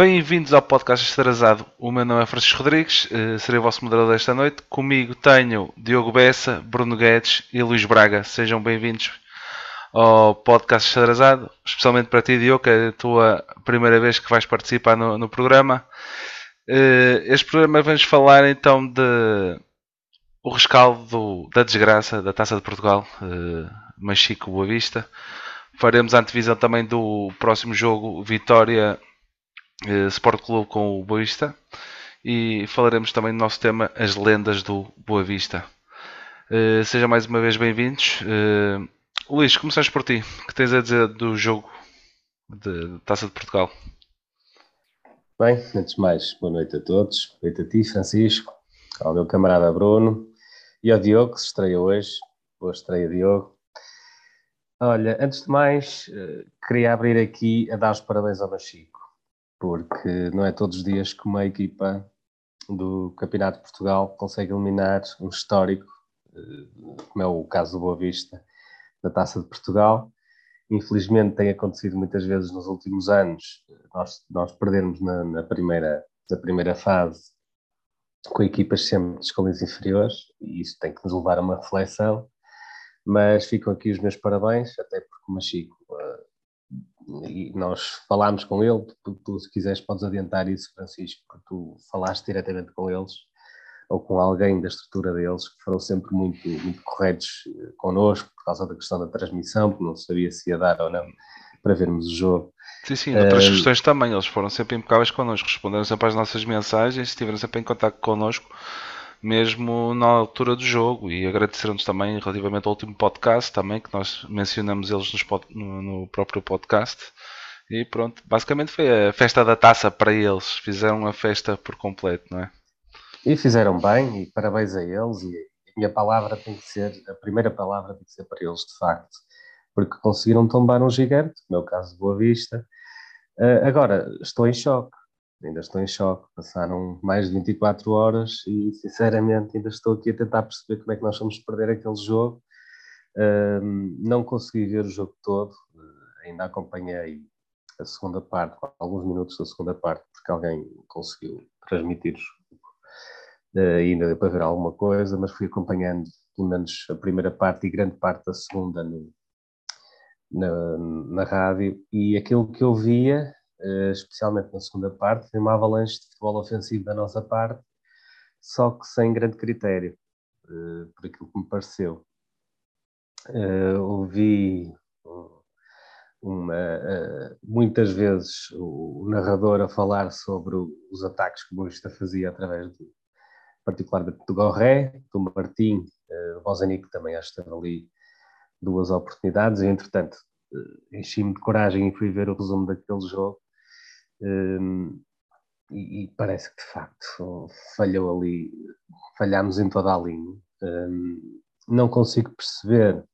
Bem-vindos ao podcast Estrasado. O meu nome é Francisco Rodrigues, eh, serei o vosso moderador desta noite. Comigo tenho Diogo Bessa, Bruno Guedes e Luís Braga. Sejam bem-vindos ao podcast Estrasado, especialmente para ti, Diogo, que é a tua primeira vez que vais participar no, no programa. Eh, este programa vamos falar então de o rescaldo do, da desgraça da Taça de Portugal, uh, Machico Boa Vista. Faremos a antevisão também do próximo jogo, Vitória Sport Clube com o Boa Vista. E falaremos também do nosso tema, as lendas do Boa Vista. Uh, sejam mais uma vez bem-vindos. Uh, Luís, começamos por ti. O que tens a dizer do jogo de Taça de Portugal? Bem, antes de mais, boa noite a todos. Boa noite a ti, Francisco, ao meu camarada Bruno e ao Diogo, que se estreia hoje. Boa estreia, Diogo. Olha, antes de mais, eh, queria abrir aqui a dar os parabéns ao Machico, porque não é todos os dias que uma equipa do Campeonato de Portugal consegue eliminar um histórico, eh, como é o caso do Boa Vista, da Taça de Portugal. Infelizmente tem acontecido muitas vezes nos últimos anos, nós, nós perdermos na, na primeira, na primeira fase com equipas sempre de escolas inferiores, e isso tem que nos levar a uma reflexão, mas ficam aqui os meus parabéns, até porque o Machico, uh, e nós falámos com ele, tu, tu, se quiseres podes adiantar isso, Francisco, porque tu falaste diretamente com eles, ou com alguém da estrutura deles, que foram sempre muito, muito corretos eh, connosco, por causa da questão da transmissão, porque não sabia se ia dar ou não para vermos o jogo. Sim, sim, outras uh, questões também, eles foram sempre impecáveis connosco, responderam sempre às nossas mensagens, estiveram sempre em contato connosco, mesmo na altura do jogo, e agradeceram-nos também relativamente ao último podcast, também, que nós mencionamos eles no, no próprio podcast. E pronto, basicamente foi a festa da taça para eles, fizeram a festa por completo, não é? E fizeram bem, e parabéns a eles, e a minha palavra tem que ser, a primeira palavra tem que ser para eles, de facto porque conseguiram tombar um gigante, no meu caso Boa Vista. Uh, agora, estou em choque, ainda estou em choque. Passaram mais de 24 horas e, sinceramente, ainda estou aqui a tentar perceber como é que nós vamos perder aquele jogo. Uh, não consegui ver o jogo todo, uh, ainda acompanhei a segunda parte, alguns minutos da segunda parte, porque alguém conseguiu transmitir o. Uh, ainda deu para ver alguma coisa, mas fui acompanhando pelo menos a primeira parte e grande parte da segunda no, na, na rádio e aquilo que eu via, especialmente na segunda parte, foi uma avalanche de futebol ofensivo da nossa parte, só que sem grande critério, eh, por aquilo que me pareceu. Eh, ouvi uma, muitas vezes o narrador a falar sobre os ataques que o Boavista fazia através do, particularmente do Gorré, do Martim, o Bozanico também acho que estava ali duas oportunidades e, entretanto, eh, enchi-me de coragem e fui ver o resumo daquele jogo um, e, e, parece que de facto falhou ali, falhámos em toda a linha. Um, não consigo perceber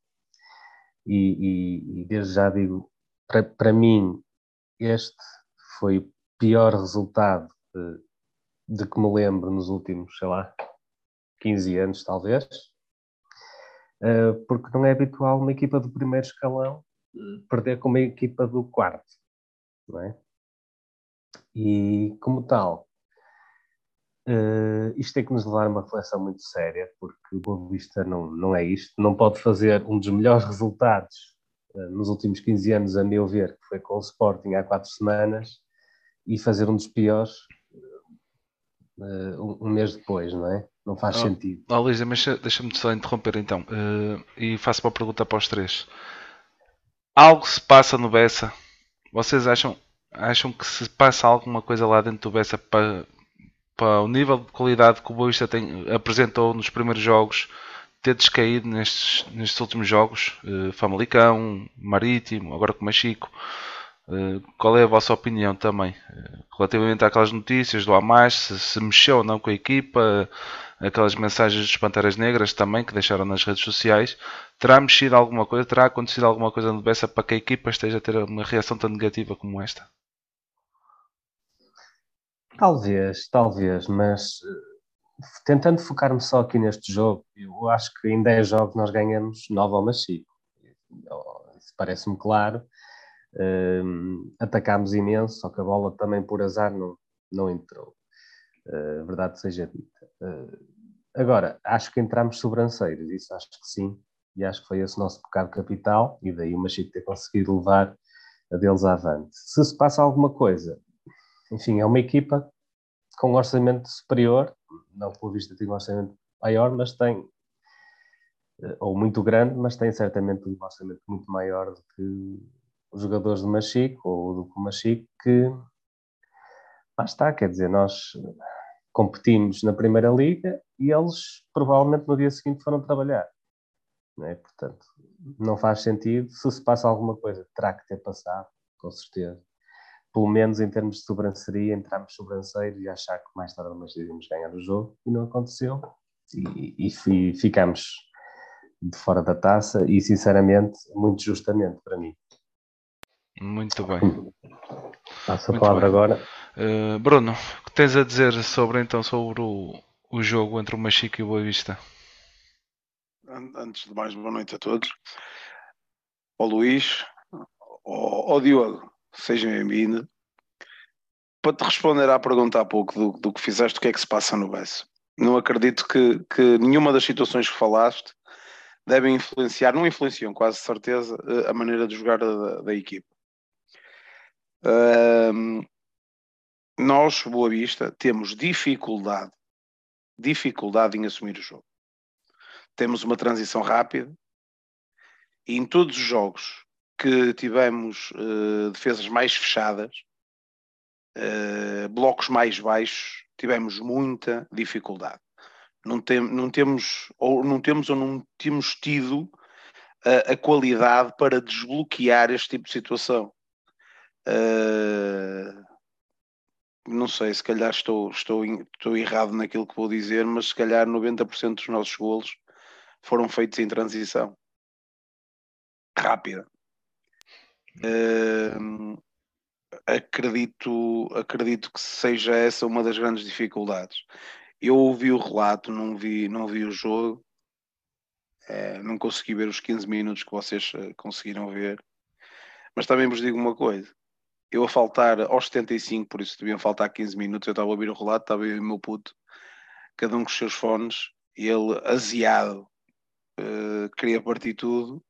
e, e, e desde já digo, para, mim este foi o pior resultado de, de que me lembro nos últimos, sei lá, 15 anos talvez, eh, porque não é habitual uma equipa do primeiro escalão eh, perder com uma equipa do quarto, não é? E como tal, uh, isto tem que nos levar a uma reflexão muito séria, porque o Boa Vista não, não é isto, não pode fazer um dos melhores resultados uh, nos últimos 15 anos, a meu ver, que foi com o Sporting há quatro semanas, e fazer um dos piores uh, um, um mês depois, não é? Não faz oh, sentido. Oh, Luísa, mas deixa-me só interromper então. E faço uma pergunta para os três. Algo se passa no Bessa? Vocês acham, acham que se passa alguma coisa lá dentro do Bessa para, para o nível de qualidade que o Boavista tem, apresentou nos primeiros jogos ter descaído nestes, nestes últimos jogos? Uh, Famalicão, Marítimo, agora com Machico. Uh, qual é a vossa opinião também? Uh, relativamente àquelas notícias do Hamas, se, se mexeu ou não com a equipa, aquelas mensagens dos Panteras Negras também que deixaram nas redes sociais. Terá mexido alguma coisa? Terá acontecido alguma coisa no Bessa para que a equipa esteja a ter uma reação tão negativa como esta? Talvez, talvez, mas eh, tentando focar-me só aqui neste jogo, eu acho que em 10 jogos nós ganhamos 9 ao Machico. Isso parece-me claro. Uh, atacámos imenso, só que a bola também por azar não, não entrou. Uh, verdade seja dita. Uh, agora, acho que entramos sobranceiros, isso acho que sim, e acho que foi esse nosso pecado capital, e daí o Machico ter conseguido levar a deles avante. Se se passa alguma coisa, enfim, é uma equipa com um orçamento superior, não pelo visto tem um orçamento maior, mas tem, eh, ou muito grande, mas tem certamente um orçamento muito maior do que os jogadores do Machico ou do que o Machico, que lá está, quer dizer, nós competimos na Primeira Liga e eles provavelmente no dia seguinte foram trabalhar. Não é? Portanto, não faz sentido. Se se passa alguma coisa, terá que ter passado, com certeza pelo menos em termos de sobranceria, entramos sobranceiros e achar que mais tarde ou mais iríamos ganhar o jogo, e não aconteceu, e, e, ficamos de fora da taça, e sinceramente, muito justamente para mim. Muito bem. Passo a muito palavra bem. agora. Uh, Bruno, o que tens a dizer sobre então sobre o, o jogo entre o Machico e o Boa Vista? Antes de mais, boa noite a todos. Ao Luís, ao, ao Diogo, seja bem-vindo. Para te responder à pergunta há pouco do, do que fizeste, o que é que se passa no Bessa? Não acredito que, que nenhuma das situações que falaste devem influenciar, não influenciam quase certeza, a maneira de jogar da, da equipa. Um, nós, Boa Vista, temos dificuldade, dificuldade em assumir o jogo. Temos uma transição rápida e em todos os jogos que tivemos uh, defesas mais fechadas, uh, blocos mais baixos, tivemos muita dificuldade. Não, tem, não temos ou não temos ou não temos tido a, a qualidade para desbloquear este tipo de situação. Uh, não sei, se calhar estou, estou, estou errado naquilo que vou dizer, mas se calhar 90% dos nossos golos foram feitos em transição rápida. Uh, acredito, acredito que seja essa uma das grandes dificuldades. Eu ouvi o relato, não vi, não vi o jogo, é, não consegui ver os 15 minutos que vocês eh, conseguiram ver, mas também vos digo uma coisa. Eu a faltar aos 75, por isso deviam faltar 15 minutos, eu estava a ouvir o relato, estava eu e o meu puto, cada um com os seus fones, e ele, aziado, uh, queria partir tudo,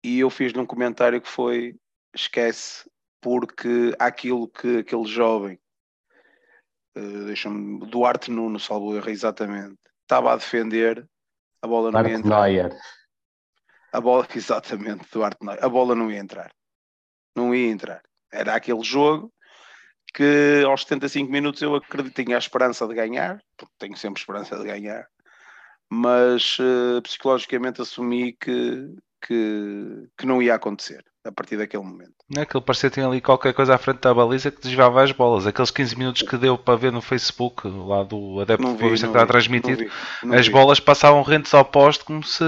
e eu fiz num comentário que foi esquece porque aquilo que aquele jovem uh, deixa-me Duarte Nuno salvo erro exatamente estava a defender a bola não Duarte ia entrar. Neuer. a bola exatamente Duarte Neuer a bola não ia entrar. Não ia entrar era aquele jogo que aos 75 minutos eu acredito tinha a esperança de ganhar porque tenho sempre esperança de ganhar mas uh, psicologicamente assumi que que, que não ia acontecer a partir daquele momento. Não é parecia que tinha ali qualquer coisa à frente da baliza que desviava as bolas. Aqueles 15 minutos que deu para ver no Facebook, lá do adepto de Boa que estava transmitido, não vi, não as vi. bolas passavam rentes ao poste como se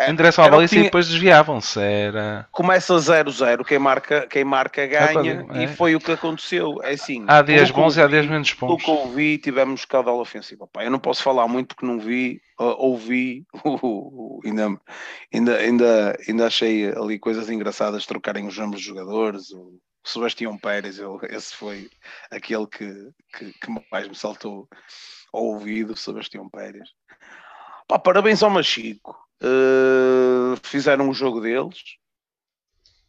em direção à baliza tinha... e depois desviavam-se. Era... Começa 0-0, quem marca, quem marca ganha é, é. e foi o que aconteceu. É assim, há dias bons e há dias menos bons. O que ouvi, tivemos caudal ofensivo. Pá, eu não posso falar muito porque não vi, uh, ouvi, uh, ainda, ainda, ainda, ainda achei ali coisas engraçadas trocarem os nomes dos jogadores. O Sebastião Pérez, eu, esse foi aquele que, que, que mais me saltou ao ouvido, Sebastião Pérez. Pá, parabéns ao Machico Uh, fizeram o jogo deles.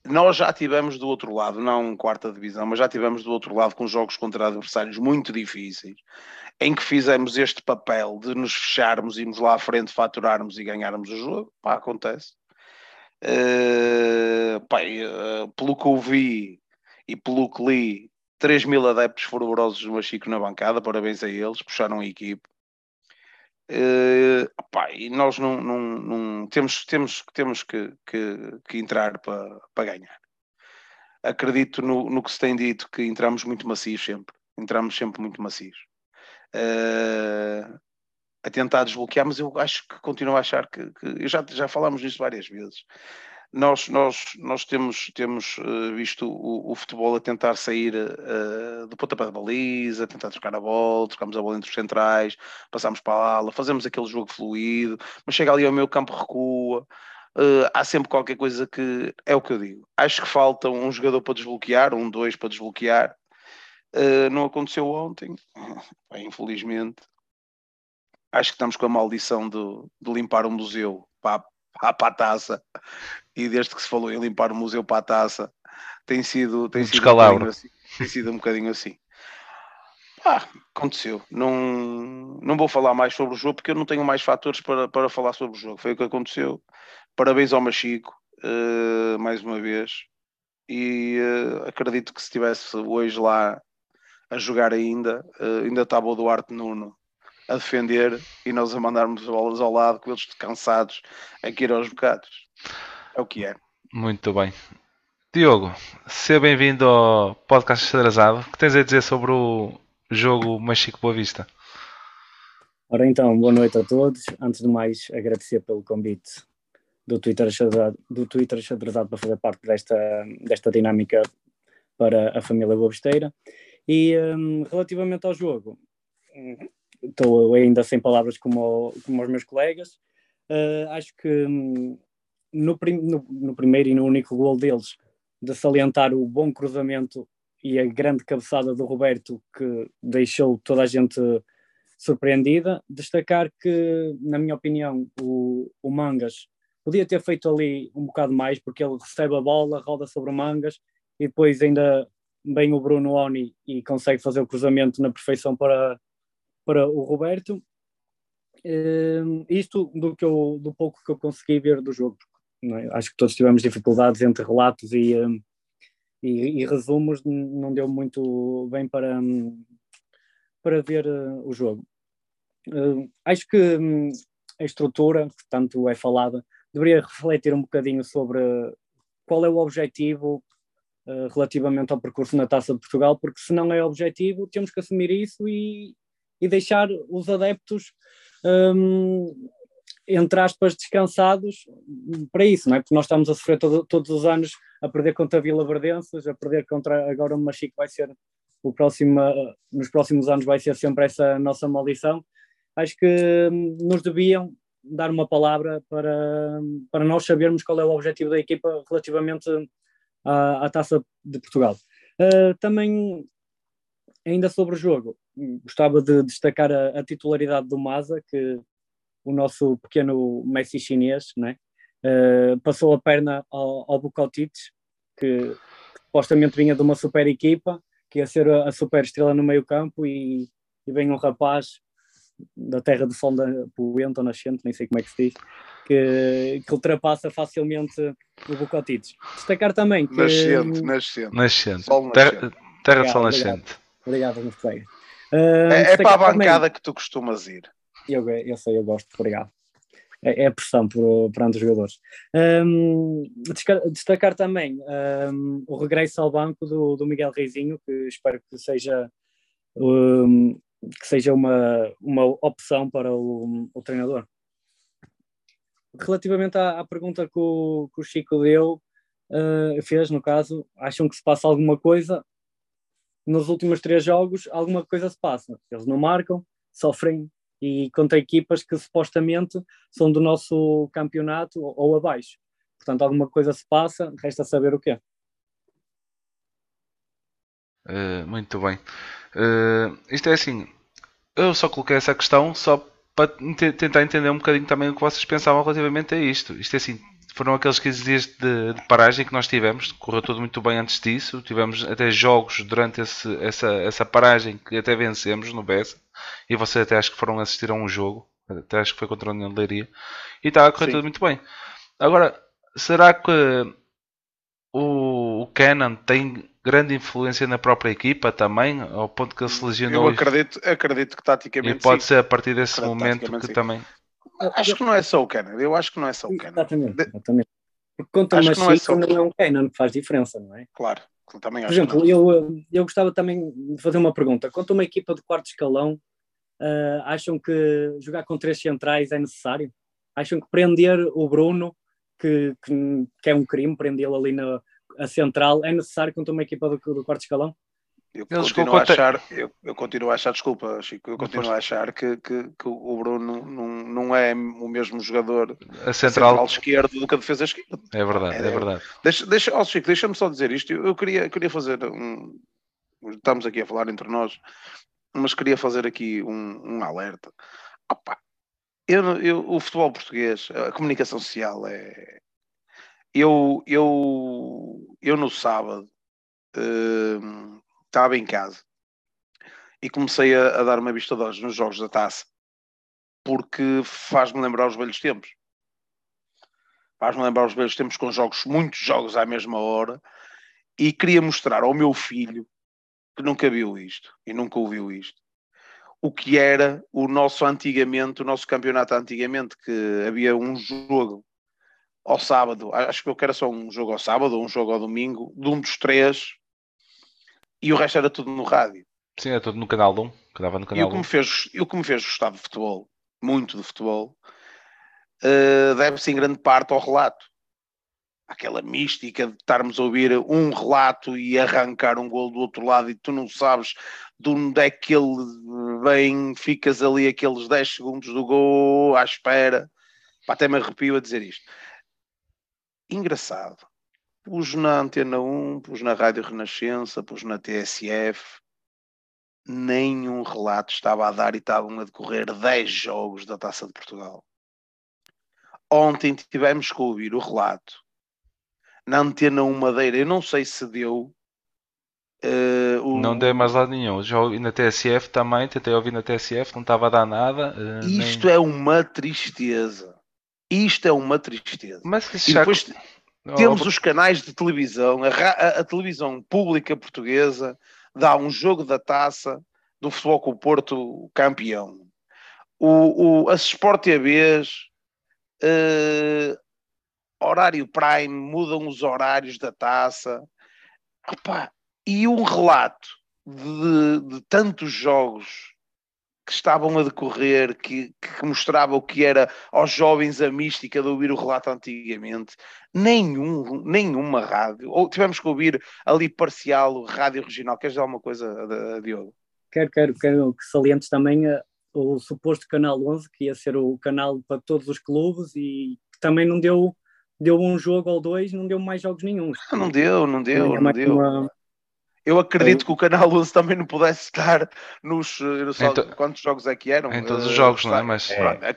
Nós já tivemos do outro lado, não quarta divisão, mas já tivemos do outro lado com jogos contra adversários muito difíceis, em que fizemos este papel de nos fecharmos, irmos lá à frente, faturarmos e ganharmos o jogo. Pá, acontece. Uh, pá, uh, pelo que eu vi e pelo que li, 3 mil adeptos fervorosos do Machico na bancada, parabéns a eles, puxaram a equipe. Uh, opá, e nós não, não, não, temos, temos, temos que, que, que entrar para, para ganhar. Acredito no, no que se tem dito que entramos muito macios sempre. Entramos sempre muito macios. Uh, a tentar desbloquear, mas eu acho que continuo a achar que, que já, já falámos nisso várias vezes. Nós, nós, nós temos, temos uh, visto o, o, futebol a tentar sair uh, do pontapé de baliza, a tentar trocar a bola, trocamos a bola entre os centrais, passamos para a ala, fazemos aquele jogo fluido, mas chega ali ao meu campo, recua. Uh, há sempre qualquer coisa que é o que eu digo. Acho que falta um jogador para desbloquear, um, dois para desbloquear. não aconteceu ontem, infelizmente. Acho que estamos com a maldição de, de limpar o museu para, para a taça e desde que se falou em limpar o museu para a taça, tem sido, tem, um sido, um assim, tem sido um bocadinho assim. Ah, aconteceu. Não, não vou falar mais sobre o jogo porque eu não tenho mais fatores para, para falar sobre o jogo. Foi o que aconteceu. Parabéns ao Machico, uh, mais uma vez. E uh, acredito que se estivesse hoje lá a jogar ainda, uh, ainda estava o Duarte Nuno a defender e nós a mandarmos bolas ao lado com eles cansados a ir aos bocados. É o que é. Muito bem. Diogo, seja bem-vindo ao podcast Estrasado. O que tens a dizer sobre o jogo Machico Boa Vista? Ora então, boa noite a todos. Antes de mais, agradecer pelo convite do Twitter Xadrezado, do Twitter Xadrezado para fazer parte desta, desta dinâmica para a família Boavisteira. E um, relativamente ao jogo, estou ainda sem palavras como, como os meus colegas. Uh, acho que um, no, prim, no, no, primeiro e no único gol deles, de salientar o bom cruzamento e a grande cabeçada do Roberto, que deixou toda a gente surpreendida. Destacar que, na minha opinião, o, o Mangas podia ter feito ali um bocado mais, porque ele recebe a bola, roda sobre o Mangas e depois ainda vem o Bruno Oni e consegue fazer o cruzamento na perfeição para, para o Roberto. Uh, isto do, que eu, do pouco que eu consegui ver do jogo, é? Acho que todos tivemos dificuldades entre relatos e, um, e, e, resumos, não deu muito bem para, um, para ver uh, o jogo. Uh, acho que a estrutura, que tanto é falada, deveria refletir um bocadinho sobre qual é o objetivo relativamente ao percurso na Taça de Portugal, porque se não é objetivo, temos que assumir isso e, e deixar os adeptos um, entre aspas, descansados para isso, não é? Porque nós estamos a sofrer todo, todos os anos a perder contra Vila Verdenses, a perder contra agora o Machico vai ser o próximo, nos próximos anos vai ser sempre essa nossa maldição. Acho que hum, nos deviam dar uma palavra para, para nós sabermos qual é o objetivo da equipa relativamente à, à Taça de Portugal. Uh, também, ainda sobre o jogo, gostava de destacar a, a titularidade do Maza, que o nosso pequeno Messi chinês, né? Uh, passou a perna ao, ao Bukotic, que, supostamente vinha de uma super equipa, que ia ser a, a super estrela no meio campo, e, e vem um rapaz da terra do sol da poente ou nascente, nem sei como é que se diz, que, que ultrapassa facilmente o Bukotic. Destacar também que... Nascente, nascente. Nascente. Sol nascente. Terra, terra de sol nascente. Obrigado, obrigado colegas. Uh, é, é para a bancada também. que tu costumas ir. Eu, eu sei, eu gosto, obrigado. É, é a pressão perante os jogadores. Um, destacar também um, o regresso ao banco do, do Miguel Reizinho, que espero que seja, um, que seja uma, uma opção para o, o treinador. Relativamente à, à pergunta que o, que o, Chico deu, uh, fez, no caso, acham que se passa alguma coisa? Nos últimos três jogos, alguma coisa se passa. Eles não marcam, sofrem e contra equipas que supostamente são do nosso campeonato ou, ou abaixo. Portanto, alguma coisa se passa, resta saber o quê. Uh, muito bem. Uh, isto é assim, eu só coloquei essa questão só para tentar entender um bocadinho também o que vocês pensavam relativamente a isto. Isto é assim, foram aqueles 15 dias de, de, paragem que nós tivemos, correu tudo muito bem antes disso, tivemos até jogos durante esse, essa, essa paragem que até vencemos no Bessa, e vocês até acho que foram assistir a um jogo, até acho que foi contra a União de Leiria, e está a correr Sim. tudo muito bem. Agora, será que o, o Canon tem grande influência na própria equipa também, ao ponto que ele se lesionou? Eu acredito, acredito que taticamente E pode sim. ser a partir desse momento que sim. também Acho que não é só o Canon. Eu acho que não é só o Canon. Exatamente, exatamente. Porque contra acho uma não é, não é um Canon que faz diferença, não é? Claro, também Por exemplo, eu, eu gostava também de fazer uma pergunta. Quanto uma equipa de quarto escalão, uh, acham que jogar com três centrais é necessário? Acham que prender o Bruno, que, que, que é um crime prendê-lo ali na a central. É necessário contra uma equipa do, do quarto escalão? Eu continuo, a achar, eu, eu, continuo a achar, desculpa, Chico, eu continuo a achar que, que, que o Bruno não, não é o mesmo jogador a central, central esquerdo do que a defesa esquerda. É verdade, é, é verdade. Deixa, deixa, oh, Chico, deixa-me só dizer isto. Eu, eu queria, queria fazer um. Estamos aqui a falar entre nós, mas queria fazer aqui um, um alerta. Opa, eu, eu, o futebol português, a comunicação social é. Eu, eu, eu no sábado. Uh, estava em casa e comecei a, a dar uma vista de olhos nos jogos da taça porque faz-me lembrar os velhos tempos. Faz-me lembrar os velhos tempos com jogos, muitos jogos à mesma hora, e queria mostrar ao meu filho que nunca viu isto e nunca ouviu isto. O que era o nosso antigamente, o nosso campeonato antigamente, que havia um jogo ao sábado, acho que eu quero só um jogo ao sábado um jogo ao domingo, de um dos três e o resto era tudo no rádio. Sim, era tudo no canal 1, que dava no canal e o que, me fez, e o que me fez gostar de futebol, muito de futebol, uh, deve-se em grande parte ao relato. Aquela mística de estarmos a ouvir um relato e arrancar um gol do outro lado e tu não sabes de onde é que ele vem, ficas ali aqueles 10 segundos do gol à espera. Pá, até me arrepio a dizer isto. Engraçado pus na Antena 1, pus na Rádio Renascença, pus na TSF, nenhum relato estava a dar e estavam a decorrer 10 jogos da Taça de Portugal. Ontem tivemos que ouvir o relato na Antena 1 Madeira, eu não sei se deu. Uh, o... Não deu mais lado nenhum. Já ouvi na TSF também, tentei ouvir na TSF, não estava a dar nada. Uh, Isto nem... é uma tristeza. Isto é uma tristeza. Mas e depois, temos os canais de televisão, a, a, a, televisão pública portuguesa dá um jogo da taça do futebol com o Porto campeão. O, o, as Sport TVs, uh, horário prime, mudam os horários da taça. Opa, e um relato de, de tantos jogos que estavam a decorrer, que, que mostrava o que era aos jovens a mística de ouvir o relato antigamente. Nenhum, nenhuma rádio. Ou tivemos que ouvir ali parcial, rádio regional. Queres dizer alguma coisa, Diogo? Quero, quero, quero que salientes também uh, o suposto Canal 11, que ia ser o canal para todos os clubes e que também não deu, deu um jogo ou dois, não deu mais jogos nenhum. Não deu, não deu, não deu. Uma eu acredito que o Canal 11 também não pudesse estar nos. Não sei to... quantos jogos é que eram. Em todos os uh, jogos, não é? Mas, é.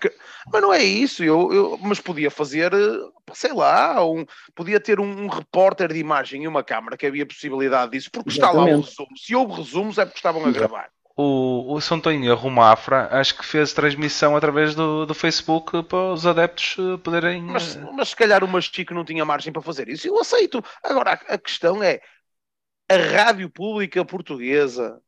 mas não é isso. Eu, eu, mas podia fazer, eh, sei lá, um, podia ter um, um repórter de imagem e uma câmara que havia possibilidade disso, porque Exatamente. está lá o resumo. Se houve resumos é porque estavam a gravar. O, o São Tonho o Mafra, acho que fez transmissão através do, do Facebook para os adeptos eh, poderem. Mas, mas se calhar o Machico não tinha margem para fazer isso. Eu aceito. Agora a, a questão é a rádio pública portuguesa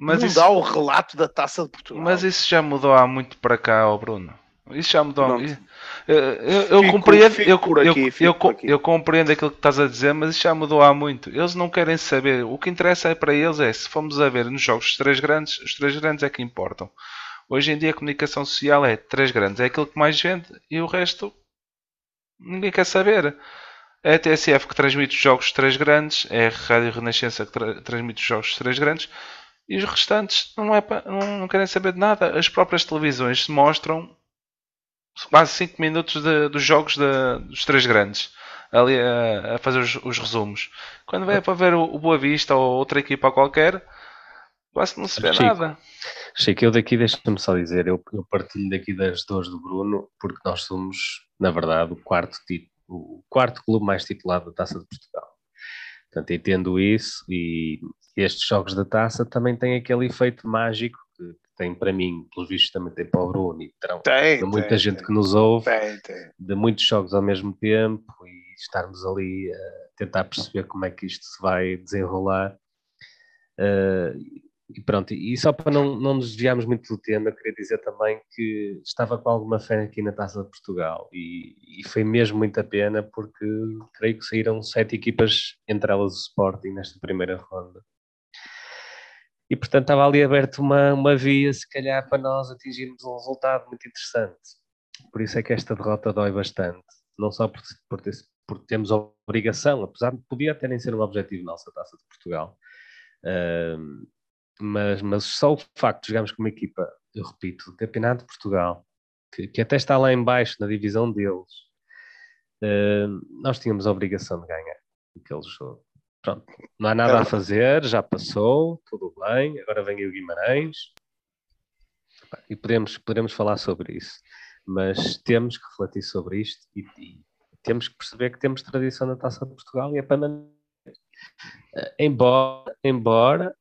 mas isso... dá o relato da taça de Portugal. Mas isso já mudou há muito para cá, oh Bruno. Isso já mudou. Eu, eu, eu fico, compreendo, fico eu, aqui, eu, eu, compreendo aquilo que estás a dizer, mas isso já mudou há muito. Eles não querem saber. O que interessa é para eles é se fomos a ver nos jogos os três grandes, os três grandes é que importam. Hoje em dia a comunicação social é três grandes, é aquilo que mais vende e o resto ninguém quer saber. É a TSF que transmite os jogos três grandes, é a Rádio Renascença que tra transmite os jogos três grandes, e os restantes não, é pa, não, não, querem saber de nada. As próprias televisões mostram quase 5 minutos de, dos jogos de, dos três grandes, ali a, a fazer os, os, resumos. Quando vem para ver o, o, Boa Vista ou outra equipa qualquer, quase não se vê Chico, nada. Chico, eu daqui deixa-me só dizer, eu, eu partilho daqui das dores do Bruno, porque nós somos, na verdade, o quarto título o quarto clube mais titulado da Taça de Portugal. Portanto, entendo isso e estes jogos da Taça também têm aquele efeito mágico que tem para mim, pelos vistos também tem para o Bruno e terão tem, muita tem, gente tem. que nos ouve, de muitos jogos ao mesmo tempo e estarmos ali a tentar perceber como é que isto se vai desenrolar. Uh, e pronto, e só para não, não nos desviarmos muito do tema, queria dizer também que estava com alguma fé aqui na Taça de Portugal e, e, foi mesmo muita pena porque creio que saíram sete equipas, entre elas o Sporting, nesta primeira ronda. E portanto estava ali aberto uma, uma via, se calhar, para nós atingirmos um resultado muito interessante. Por isso é que esta derrota dói bastante. não só por, por, ter, por termos obrigação, apesar de podia até nem ser um objetivo nosso a Taça de Portugal, uh, mas, mas só o facto de jogarmos com uma equipa, eu repito, do Campeonato de Portugal, que, que até está lá embaixo na divisão deles, uh, nós tínhamos a obrigação de ganhar aquele jogo. Pronto, não há nada a fazer, já passou, tudo bem, agora vem o Guimarães e podemos, podemos falar sobre isso, mas temos que refletir sobre isto e, e temos que perceber que temos tradição na Taça de Portugal e é para manter. Eh, embora, embora,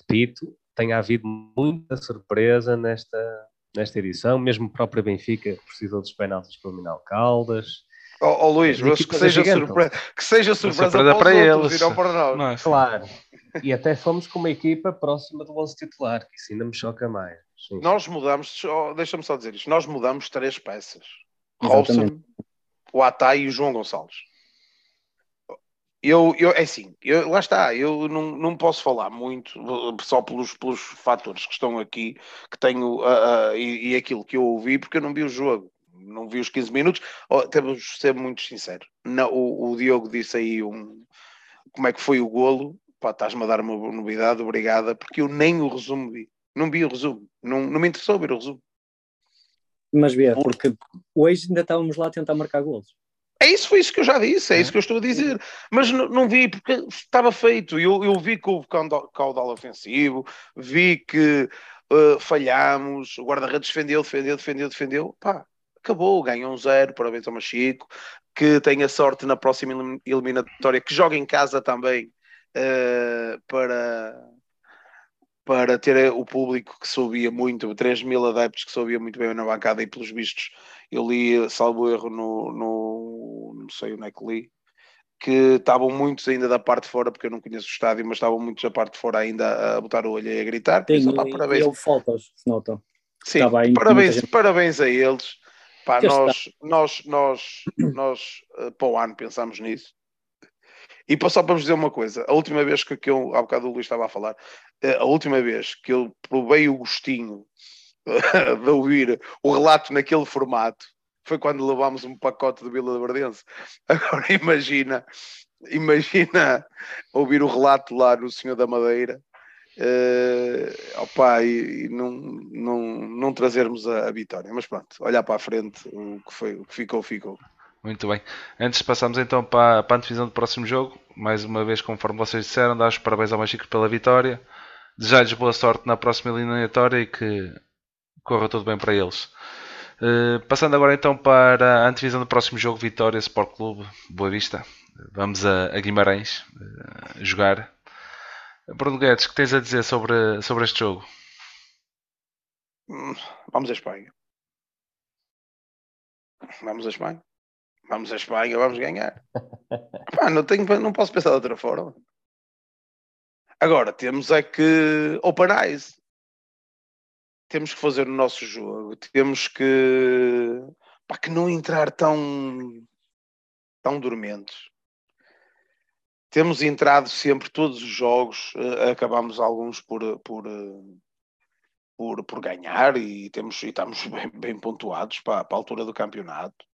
repito, tenha havido muita surpresa nesta, nesta edição, mesmo o próprio Benfica precisou dos penaltis para o Caldas, Oh, oh Luís, mas que seja, surpresa, que seja surpresa, surpresa para, eles, e não para nós. Não, claro. E até fomos com uma equipa próxima do 11 titular, que isso ainda me choca mais. Sim. Nós mudamos, deixa-me só dizer isto, nós mudamos três peças. Robson, o Atai e o João Gonçalves. Eu, eu, é assim, eu, lá está, eu não, não posso falar muito, só pelos, pelos fatores que estão aqui, que tenho, uh, uh, e, e aquilo que eu ouvi, porque eu não vi o jogo não vi os 15 minutos. Oh, temos de ser muito sinceros. Não, o, o, Diogo disse aí um, como é que foi o golo. Pá, estás-me a dar uma novidade, obrigada, porque eu nem o resumo vi. Não vi o resumo. Não, não me interessou ver o resumo. Mas vê, porque hoje ainda estávamos lá a tentar marcar golos. É isso, foi isso que eu já disse, é, é. isso que eu estou a dizer. Mas não, vi porque estava feito. Eu, eu vi que houve caudal, caudal ofensivo, vi que uh, falhámos, o guarda-redes defendeu, defendeu, defendeu, defendeu. Pá, acabou, ganhou um zero, parabéns ao Machico, que tenha sorte na próxima eliminatória, que joga em casa também uh, para, para ter o público que soubia muito, 3 mil adeptos que soubia muito bem na bancada e pelos vistos eu li, salvo erro, no, no não sei onde é que li, que estavam muitos ainda da parte de fora, porque eu não conheço o estádio, mas estavam muitos da parte de fora ainda a botar o olho e a gritar. Tem, pá, parabéns. E fotos, se notam. Sim, parabéns, parabéns a eles. Pá, nós, nós, nós, nós, uh, para o ano pensamos nisso. E só para vos dizer uma coisa, a última vez que, que eu, há bocado o Luís estava a falar, uh, a última vez que eu provei o gostinho de ouvir o relato naquele formato foi quando levámos um pacote de Vila de Verdense. Agora imagina, imagina ouvir o relato lá no Senhor da Madeira uh, opa, e, e não, não, não trazermos a, a, vitória. Mas pronto, olhar para a frente, o que, foi, o que ficou, ficou. Muito bem. Antes de passarmos então para, para a antevisão do próximo jogo, mais uma vez, conforme vocês disseram, dar os parabéns ao Machico pela vitória. Desejar-lhes boa sorte na próxima eliminatória e que corra tudo bem para eles. Uh, passando agora então para a antevisão do próximo jogo, Vitória Sport Clube Boa Vista. Vamos a, a Guimarães uh, jogar Bruno Guedes, o que tens a dizer sobre, sobre este jogo? Hum, vamos à Espanha. Vamos à Espanha. Vamos à Espanha, vamos ganhar. Pá, não, tenho, não posso pensar de outra forma. Agora, temos é que open eyes. Temos que fazer o nosso jogo. Temos que, pá, que não entrar tão, tão dormentes temos entrado sempre todos os jogos, uh, acabamos alguns por, por, uh, por, por, ganhar e, temos, e estamos bem, bem pontuados para, para, a altura do campeonato.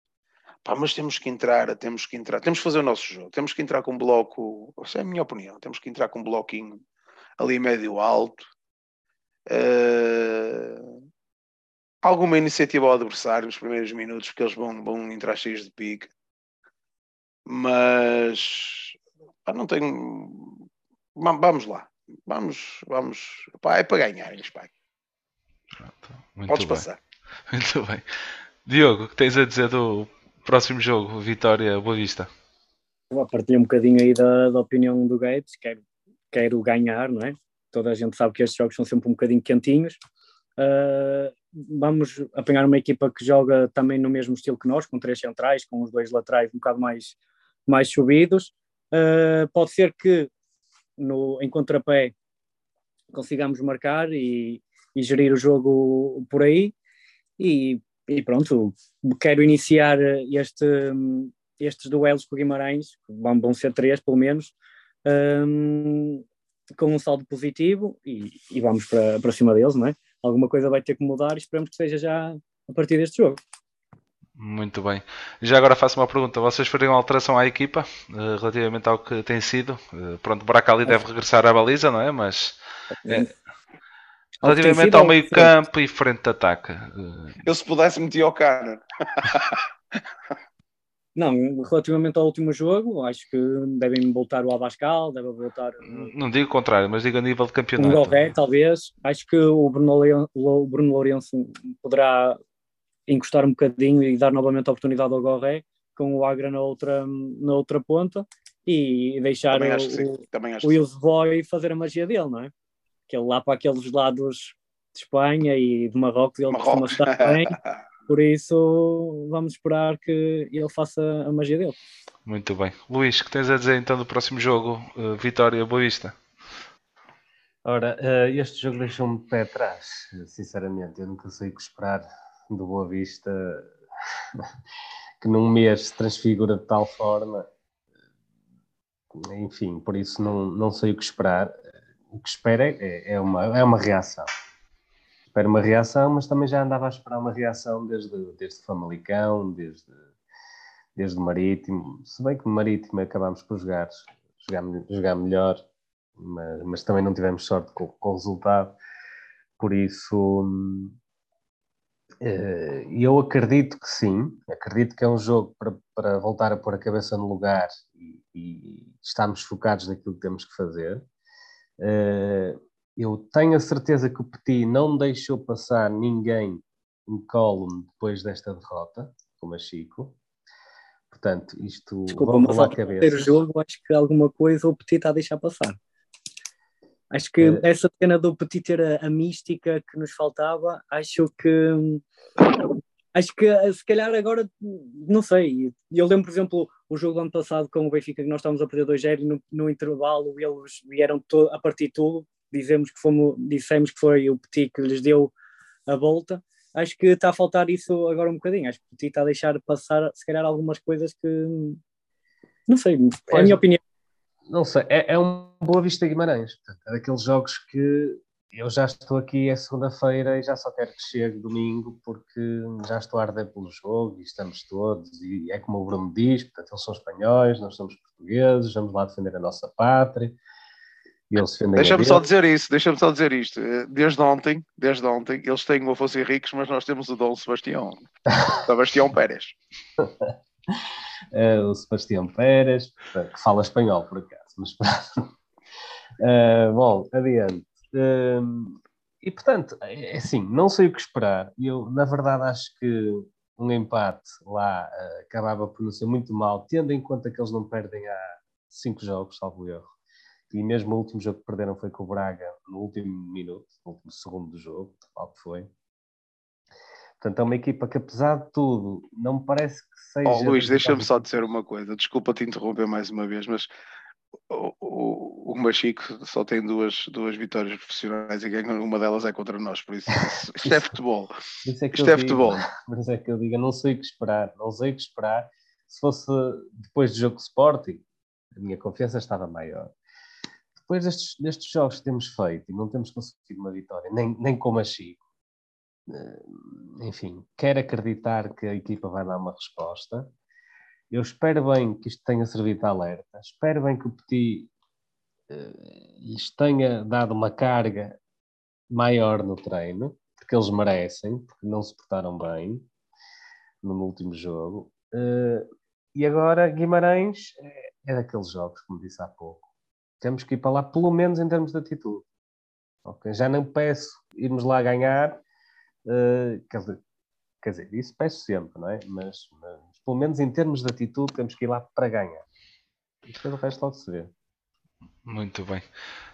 Pá, mas temos que entrar, temos que entrar, temos que fazer o nosso jogo, temos que entrar com um bloco, essa é a minha opinião, temos que entrar com um bloquinho ali médio alto. Uh, alguma iniciativa ao adversário nos primeiros minutos, porque eles vão, vão entrar cheios de pique. Mas Pá, não tenho. Vamos lá. Vamos, vamos. Pá, é para ganhar em Espanha. Podes bem. passar. Muito bem. Diogo, o que tens a dizer do próximo jogo, Vitória Boa Vista? Vou partilhar um bocadinho aí da, da opinião do Gates, quero, quero ganhar, não é? Toda a gente sabe que estes jogos são sempre um bocadinho quentinhos. Uh, vamos apanhar uma equipa que joga também no mesmo estilo que nós, com três centrais, com os dois laterais um bocado mais, mais subidos. Uh, pode ser que no, em contrapé consigamos marcar e, e, gerir o jogo por aí. E, e, pronto, quero iniciar este, estes duelos com o Guimarães, vão, vão ser três pelo menos, um, com um saldo positivo e, e, vamos para, para cima deles, não é? Alguma coisa vai ter que mudar e esperamos que seja já a partir deste jogo. Muito bem. Já agora faço uma pergunta. Vocês fariam alteração à equipa uh, relativamente ao que tem sido? Uh, pronto, Bracali deve regressar à baliza, não é? Mas é, relativamente ao meio campo e frente de ataque. Uh... Eu se pudesse meter ao cara. Não, relativamente ao último jogo, acho que devem voltar o Abascal, deve voltar. Não digo o contrário, mas digo a nível de campeonato. Um Gorré, talvez. Acho que o Bruno, o Bruno Lourenço poderá encostar um bocadinho e dar novamente a oportunidade ao Gorré, com o Agra na outra, na outra ponta e deixar o, o Ilse Boy fazer a magia dele, não é? Que ele lá para aqueles lados de Espanha e de Marrocos, ele Marrocos. costuma estar bem. Por isso, vamos esperar que ele faça a magia dele. Muito bem. Luís, que tens a dizer então do próximo jogo? Uh, Vitória Boa Vista. Ora, uh, este jogo deixou-me de pé atrás, sinceramente. Eu nunca sei o que esperar do Boa Vista, que num mês se transfigura de tal forma. Enfim, por isso não, não sei o que esperar. O que espero é, é, uma, é uma reação espero uma reação, mas também já andava a esperar uma reação desde, desde Famalicão, desde, desde Marítimo. Se bem que Marítimo acabámos por jogar, jogar, jogar melhor, mas, mas também não tivemos sorte com, com o resultado. Por isso, eh, eu acredito que sim, acredito que é um jogo para, para voltar a pôr a cabeça no lugar e, e estarmos focados naquilo que temos que fazer. Uh, eu tenho a certeza que o Petit não deixou passar ninguém em column depois desta derrota, como a Chico. Portanto, isto Desculpa, vão rolar a cabeça. jogo, acho que alguma coisa o Petit está a deixar passar. Acho que é. essa cena do Petit ter a, a, mística que nos faltava, acho que acho que se calhar agora não sei. Eu lembro, por exemplo, o jogo do ano passado com o Benfica que nós estávamos a perder 2-0 e no, no intervalo eles vieram a partir tudo dizemos que fomos, dissemos que foi o Petit que lhes deu a volta. Acho que está a faltar isso agora um bocadinho. Acho que o Petit está a deixar passar, se calhar, algumas coisas que não sei, é a minha opinião. Não sei, é, é um Boa Vista Guimarães. É daqueles jogos que eu já estou aqui, é segunda-feira e já só quero que chegue domingo porque já estou a arder pelo jogo e estamos todos. E é como o Bruno diz: portanto, eles são espanhóis, nós somos portugueses, vamos lá defender a nossa pátria Deixa-me só dizer isso, deixa-me só dizer isto. Desde ontem, desde ontem, eles têm o Afonso Henriques, mas nós temos o Dom Sebastião. Sebastião Pérez. uh, o Sebastião Pérez, que fala espanhol por acaso, mas uh, Bom, adiante. Uh, e portanto, é, é assim, não sei o que esperar. Eu, na verdade, acho que um empate lá uh, acabava por não ser muito mal, tendo em conta que eles não perdem há cinco jogos, salvo erro e mesmo o último jogo que perderam foi com o Braga no último minuto, no último segundo do jogo, qual que foi. Portanto, é uma equipa que, apesar de tudo, não me parece que seja. Oh, Luís, deixa-me só dizer uma coisa. Desculpa te interromper mais uma vez, mas o, o, o Machico só tem duas, duas vitórias profissionais e uma delas é contra nós, por isso isto é futebol. Isso é que isto é digo, futebol. Por isso é que eu digo, eu não sei o que esperar, não sei o que esperar. Se fosse depois do jogo de Sporting, a minha confiança estava maior depois destes, destes jogos que temos feito e não temos conseguido uma vitória, nem, nem como a Chico, eh, enfim, quero acreditar que a equipa vai dar uma resposta. Eu espero bem que isto tenha servido de alerta, espero bem que o Petit uh, lhes tenha dado uma carga maior no treino, porque eles merecem, porque não se portaram bem no último jogo. Uh, e agora Guimarães é daqueles jogos, como disse há pouco, temos que ir para lá, pelo menos em termos de atitude. Okay? Já não peço irmos lá ganhar, uh, quer, dizer, quer, dizer, isso peço sempre, não é? Mas, mas, pelo menos em termos de atitude temos que ir lá para ganhar. E depois o resto logo se vê. Muito bem.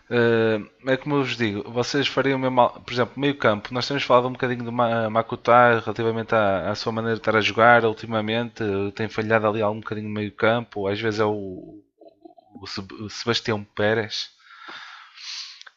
Uh, é como eu vos digo, vocês fariam mesmo, por exemplo, meio campo. Nós temos falado um bocadinho do Makuta relativamente à, à, sua maneira de estar a jogar ultimamente. Tem falhado ali algum bocadinho no meio campo. Às vezes é o, o Sebastião Pérez.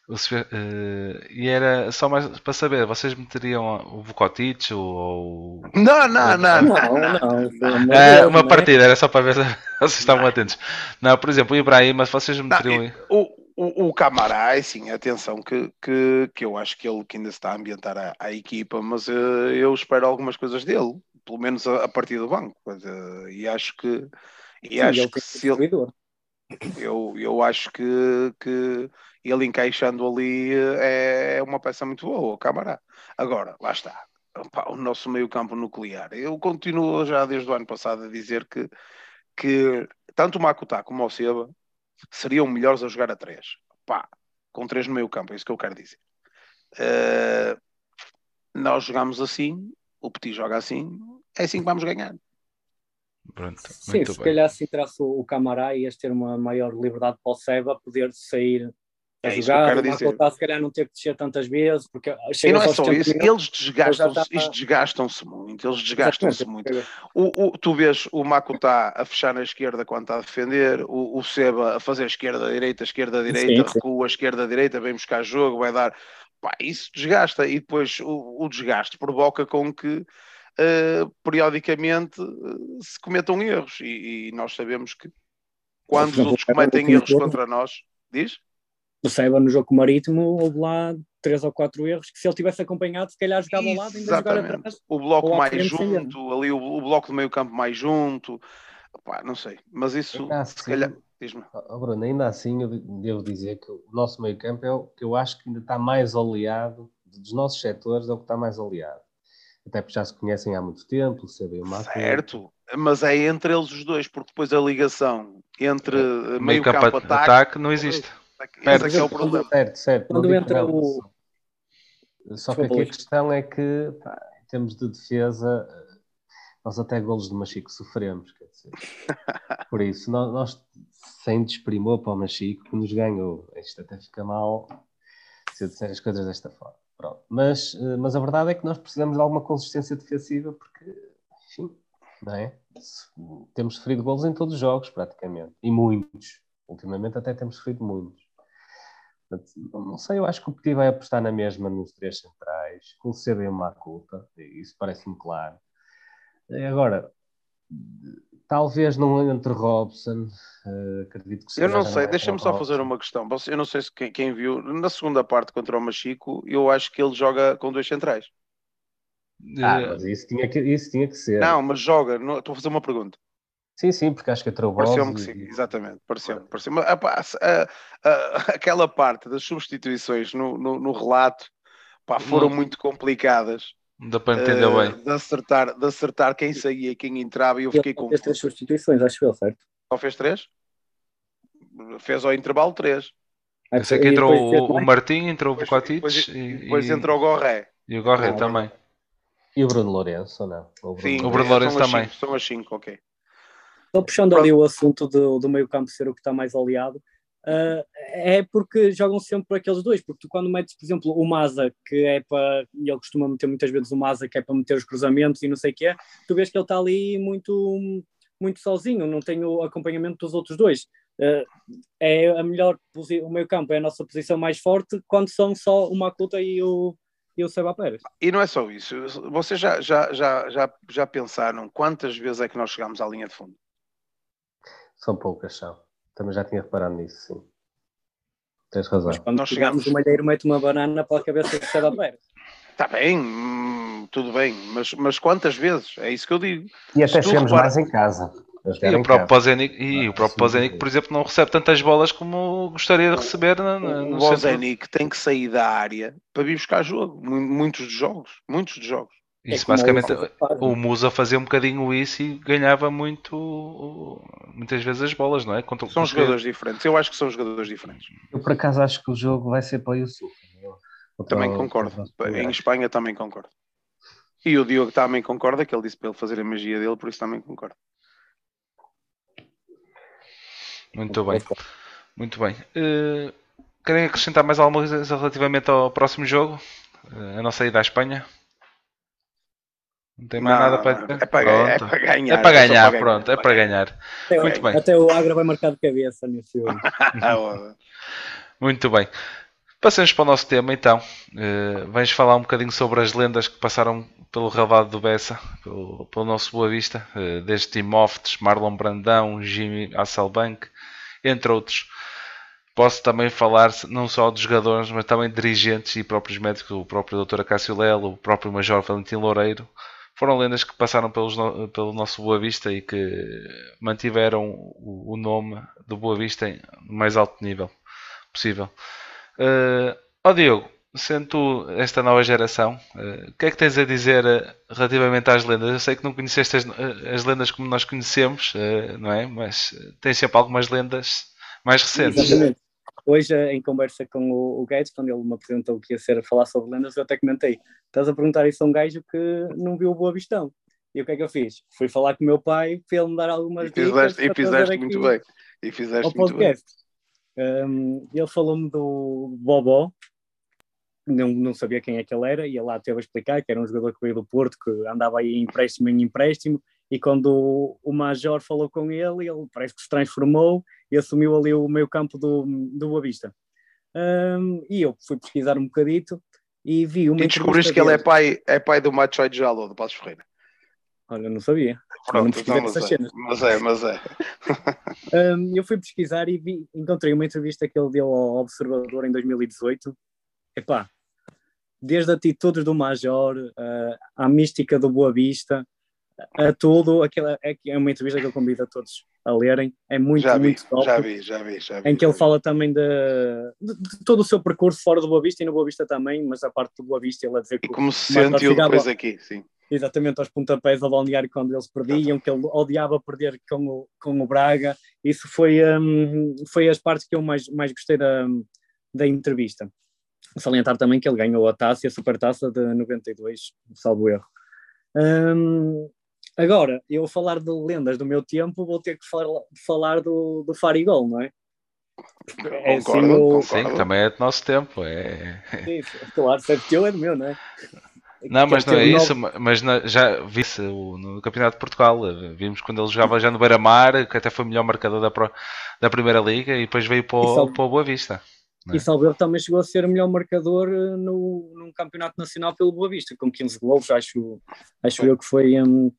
O, uh, e era só mais para saber, vocês meteriam o Vukotic ou. Não, não, não, não. não, não. É, uma partida, era só para ver se vocês estavam atentos. Não, por exemplo, o Ibrahim, mas vocês meteriam. o, o, o Camará, sim, atenção, que, que, que eu acho que ele que ainda está a ambientar a, a equipa, mas uh, eu espero algumas coisas dele pelo menos a, a partir do banco. Uh, e acho que, e Sim, acho ele que se ele. Eu, eu acho que, que ele encaixando ali eh, é uma peça muito boa, o Camará. Agora, lá está. Opa, o nosso meio-campo nuclear. Eu continuo já desde o ano passado a dizer que, que tanto o Makutá como o Seba seriam melhores a jogar a três. Pá, com três no meio-campo, é isso que eu quero dizer. Uh, nós jogamos assim, o Petit joga assim, é assim que vamos ganhar. Pronto, Sim, muito se bem. calhar se entrasse o Camará ias ter uma maior liberdade para o Seba poder sair a É que jogar. Otávio, se calhar não ter que descer tantas vezes, porque E não é só 70 isso, minutos, eles desgastam-se eles desgastam-se muito, eles desgastam-se Exatamente. muito. O, o- tu vês o Makutá a fechar na esquerda quando está a defender, o, o Seba a fazer esquerda-direita, esquerda-direita, recua, esquerda-direita, vem buscar jogo, vai dar. Pá, isso desgasta e depois o, o desgaste provoca com que eh, periodicamente eh, se cometam erros e, e nós sabemos que quando os outros cometem erros contra nós, diz? o Seba no jogo Marítimo houve lá três ou quatro erros que se ele tivesse acompanhado, se calhar jogava ao lado em vez de jogar Exatamente. atrás. O bloco mais junto, ali o, o bloco do meio campo mais junto, Pá, não sei, mas isso Ainda se assim, calhar, diz-me. oh, Bruno, ainda assim eu devo dizer que o nosso meio campo é o que eu acho que ainda está mais oleado, dos nossos setores é o que está mais oleado. Até porque já se conhecem há muito tempo, o CB e o Marco. Certo, mas é entre eles os dois, porque depois a ligação entre É, eh, meio, Meio campo campo ataque, ataque, não existe. esse é que é o problema. Certo, certo. Quando entra não. o- Só que aqui a questão é que, pá, em termos de defesa, eh, nós até golos de Machico sofremos, quer dizer. Por isso, nós, nós sem desprimor para o Machico, que nos ganhou. Isto até fica mal se eu disser as coisas desta forma. Pronto. Mas, eh, mas a verdade é que nós precisamos de alguma consistência defensiva, porque, enfim, não é? Temos sofrido golos em todos os jogos, praticamente. E muitos. Ultimamente até temos sofrido muitos. Portanto, não sei, eu acho que o Petit vai apostar na mesma nos três centrais, com o CB o Macuta, isso parece-me claro. Agora, talvez não entre Robson, eh, acredito que Eu não sei, entra deixa-me só fazer uma questão. Eu não sei se quem, quem viu, na segunda parte contra o Machico, eu acho que ele joga com dois centrais. Ah, Eh, mas isso tinha que, isso tinha que ser. Não, mas joga, não- estou a fazer uma pergunta. Sim, sim, porque acho que entrou o Pareceu-me que sim, e- exatamente. Pareceu-me. pareceu aquela parte das substituições no, no, no relato pá, foram Não- muito complicadas. Não dá para entender eh, bem. De acertar, de acertar quem saía e quem entrava, e eu Ele fiquei fez três substituições, acho eu, certo? Só fez três? Fez ao intervalo três. Eu sei que entrou o, o. Martim, entrou o depois, e, depois e- entra o Gorré. e o Gorre Ah, também. E o Bruno Lourenço, ou não? Ou Sim, O Bruno Lourenço também. cinco, São as cinco, ok. Só puxando ali o assunto do, do meio campo ser o que está mais aliado, ah, é porque jogam sempre aqueles dois, porque tu quando metes, por exemplo, o Maza, que é para, e ele costuma meter muitas vezes o Maza, que é para meter os cruzamentos e não sei o que é, tu vês que ele está ali muito, muito sozinho, não tem o acompanhamento dos outros dois. Ah, é a melhor, posi- o meio campo é a nossa posição mais forte quando são só o Makuta e o, e o Seba Pérez. E não é só isso. Vocês já, já, já, já, já pensaram quantas vezes é que nós chegámos à linha de fundo? São poucas, são. Também já tinha reparado nisso, sim. Tens razão. Mas quando Nós chegamos, o Malheiro mete uma banana para a cabeça do Seba Pérez. Está bem, hum, tudo bem, mas, mas quantas vezes? É isso que eu digo. E até chegamos repara- mais em casa. E o próprio. Pozenic, e Ah, o próprio Pozenic, por exemplo, não recebe tantas bolas como gostaria de receber na, na, O. Bozenic tem que sair da área para vir buscar jogo. Mu- Muitos dos jogos. Muitos dos jogos. Isso É basicamente o Musa fazia um bocadinho isso e ganhava muito muitas vezes as bolas, não é? Contra, São jogadores diferentes. Eu acho que são jogadores diferentes. Eu, por acaso, acho que o jogo vai ser para o Yusuf. Também concordo. Em Espanha também concordo. E o Diogo também concorda, que ele disse para ele fazer a magia dele, por isso também concordo. Muito bem, muito bem. Eh, querem acrescentar mais alguma coisa relativamente ao próximo jogo? Eh, a nossa ida à Espanha? Não tem mais Não, nada para dizer? É para, ganhar, é Pronto. para ganhar. É para ganhar, pronto, é para ganhar. Até, Muito bem. até o Agra vai marcar de cabeça nesse jogo. Muito bem. Passemos para o nosso tema então. Uh, vamos falar um bocadinho sobre as lendas que passaram pelo relvado do Bessa, pelo, pelo nosso Boa Vista, uh, desde Tim Oftes, Marlon Brandão, Jimmy Hasselbank, entre outros. Posso também falar não só dos jogadores, mas também de dirigentes e próprios médicos, o próprio Dr. Acácio Lelo, o próprio Major Valentim Loureiro. Foram lendas que passaram pelos, pelo nosso Boa Vista e que mantiveram o, o nome do Boa Vista no mais alto nível possível. Uh, ó Diogo, sendo tu esta nova geração, uh, o que é que tens a dizer uh, relativamente às lendas? Eu sei que não conheceste as, as lendas como nós conhecemos, não é? Mas tens sempre algumas lendas mais recentes. Exatamente. Hoje, em conversa com o, o Guedes, quando ele me apresentou que ia ser a falar sobre lendas, eu até comentei: estás a perguntar isso a um gajo que não viu o Boa Vistão. E o que é que eu fiz? Fui falar com o meu pai para ele me dar algumas e fizeste, dicas. E fizeste muito bem. E fizeste muito bem. Um, ele falou-me do Bobó, não, não sabia quem é que ele era, e ele lá teve a explicar que era um jogador que veio do Porto, que andava aí empréstimo em empréstimo, e quando o, o Major falou com ele, ele parece que se transformou e assumiu ali o meio campo do, do Boa Vista. Um, e eu fui pesquisar um bocadito e vi uma E descobriste que ele é pai, é pai do Macho de Jalo, do Passos Ferreira. Olha, não sabia. Pronto, não então, mas, é, mas é, mas é. um, eu fui pesquisar e vi, encontrei uma entrevista que ele deu ao Observador em 2018. Epá, desde atitudes do Major, uh, à mística do Boa Vista, a tudo. Aquela, é, é uma entrevista que eu convido a todos a lerem. É muito, já vi, muito top. Já vi, já vi, já vi. Em que ele fala também de, de, de, todo o seu percurso fora do Boa Vista e no Boa Vista também, mas a parte do Boa Vista ele a dizer que. E como se sentiu depois aqui, sim. Exatamente, aos pontapés ao balneário quando eles perdiam, que ele odiava perder com o, com o Braga. Isso foi, um, foi as partes que eu mais, mais gostei da, da entrevista. Salientar também que ele ganhou a taça e a supertaça de 92, salvo erro. Um, Agora, eu vou falar de lendas do meu tempo, vou ter que falar, falar do, do Farigol, não é? é assim concordo, Sim, também é do nosso tempo. É... Sim, claro, se é teu, é do meu, não é? Não, mas não é isso, mas já vi-se no Campeonato de Portugal, vimos quando ele jogava já no Beira-Mar, que até foi o melhor marcador da, Pro, da Primeira Liga, e depois veio para o, para o Boa Vista. É? E Salvador também chegou a ser o melhor marcador eh, no, num campeonato nacional pelo Boa Vista, com 15 gols, acho, acho eu que foi, um,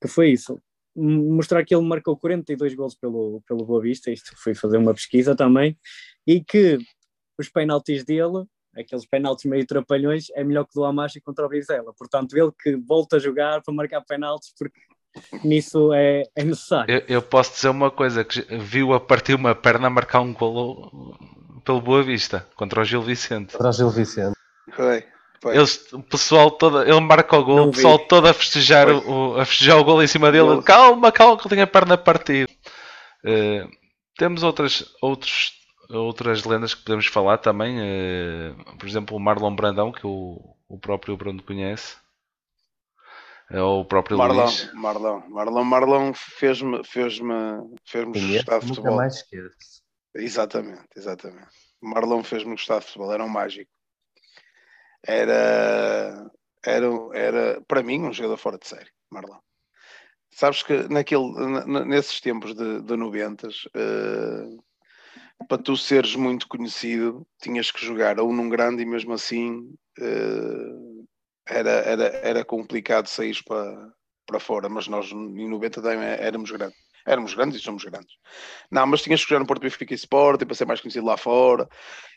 que foi isso. Mostrar que ele marcou 42 gols pelo, pelo Boa Vista, isto foi fazer uma pesquisa também, e que os penaltis dele, aqueles penaltis meio trapalhões, é melhor que do Amacha contra o Vizela. Portanto, ele que volta a jogar para marcar penaltis, porque nisso é, é necessário. Eu, eu, posso dizer uma coisa, que viu a partir uma perna marcar um golo pelo Boa Vista contra o Gil Vicente. Contra o Gil Vicente. Foi. Eles, o pessoal todo, ele marca o gol, Não o pessoal vi. todo a festejar o, a festejar o gol em cima dele. Não. Calma, calma, que ele tem a perna partida. Uh, temos outras, outros, outras lendas que podemos falar também. Uh, por exemplo, o Marlon Brandão, que o, o próprio Bruno conhece. Ou o próprio Marlon, Luís. Marlon, Marlon, Marlon fez-me fez-me fez-me gostar de futebol. mais esqueço. Exatamente, exatamente. Marlon fez-me gostar de futebol, era um mágico. Era, era, era para mim um jogador fora de série, Marlon. Sabes que naquele, nesses tempos de, de 90, uh, para tu seres muito conhecido, tinhas que jogar ou num grande e mesmo assim uh, era, era, era complicado sair para, para fora, mas nós em 90 também éramos grandes. Éramos grandes e somos grandes. Não, mas tinhas que no Porto Benfica e Sport para ser mais conhecido lá fora.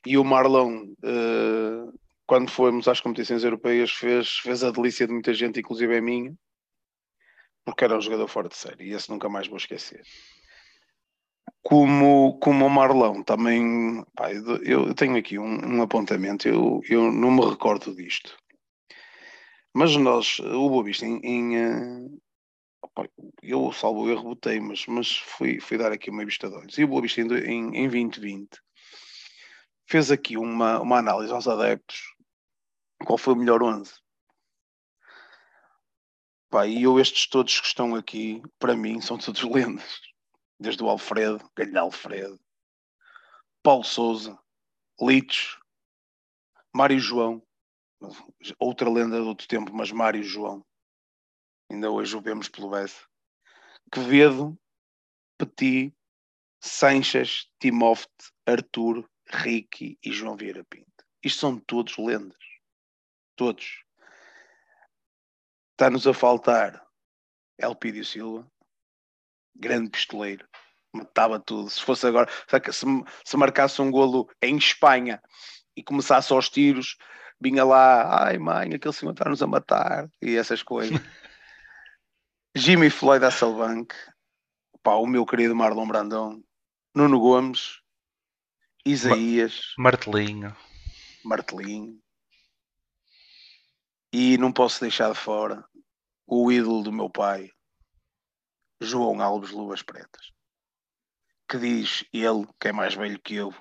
E o Marlon, uh, quando fomos às competições europeias, fez, fez a delícia de muita gente, inclusive a minha, porque era um jogador fora de série. E esse nunca mais vou esquecer. Como, como o Marlon também, pá, eu tenho aqui um, um apontamento, eu, eu não me recordo disto. Mas nós, o Boa Vista, em, em, eu, salvo erro, botei, mas, mas fui, fui dar aqui uma vista de olhos. E o Boa Vista em, em 2020 fez aqui uma, uma análise aos adeptos qual foi o melhor 11. Pá, e eu, estes todos que estão aqui, para mim, são todos lendas. Desde o Alfredo, Galho Alfredo, Paulo Souza, Litos, Mário João, outra lenda do outro tempo, mas Mário João, ainda hoje o vemos pelo Bessa. Quevedo, Petit, Sanches, Timófte, Arthur, Ricky e João Vieira Pinto. Isto são todos lendas. Todos. Está-nos a faltar Elpidio Silva, grande pistoleiro, matava tudo. Se fosse agora, se, se marcasse um golo em Espanha e começasse aos tiros, vinha lá, ai mãe, aquele senhor está-nos a matar e essas coisas. Jimmy Floyd Hasselbank, pá, o meu querido Marlon Brandão, Nuno Gomes, Isaías, Martelinho. Martelinho. E não posso deixar de fora o ídolo do meu pai, João Alves Luvas Pretas, que diz ele, que é mais velho que eu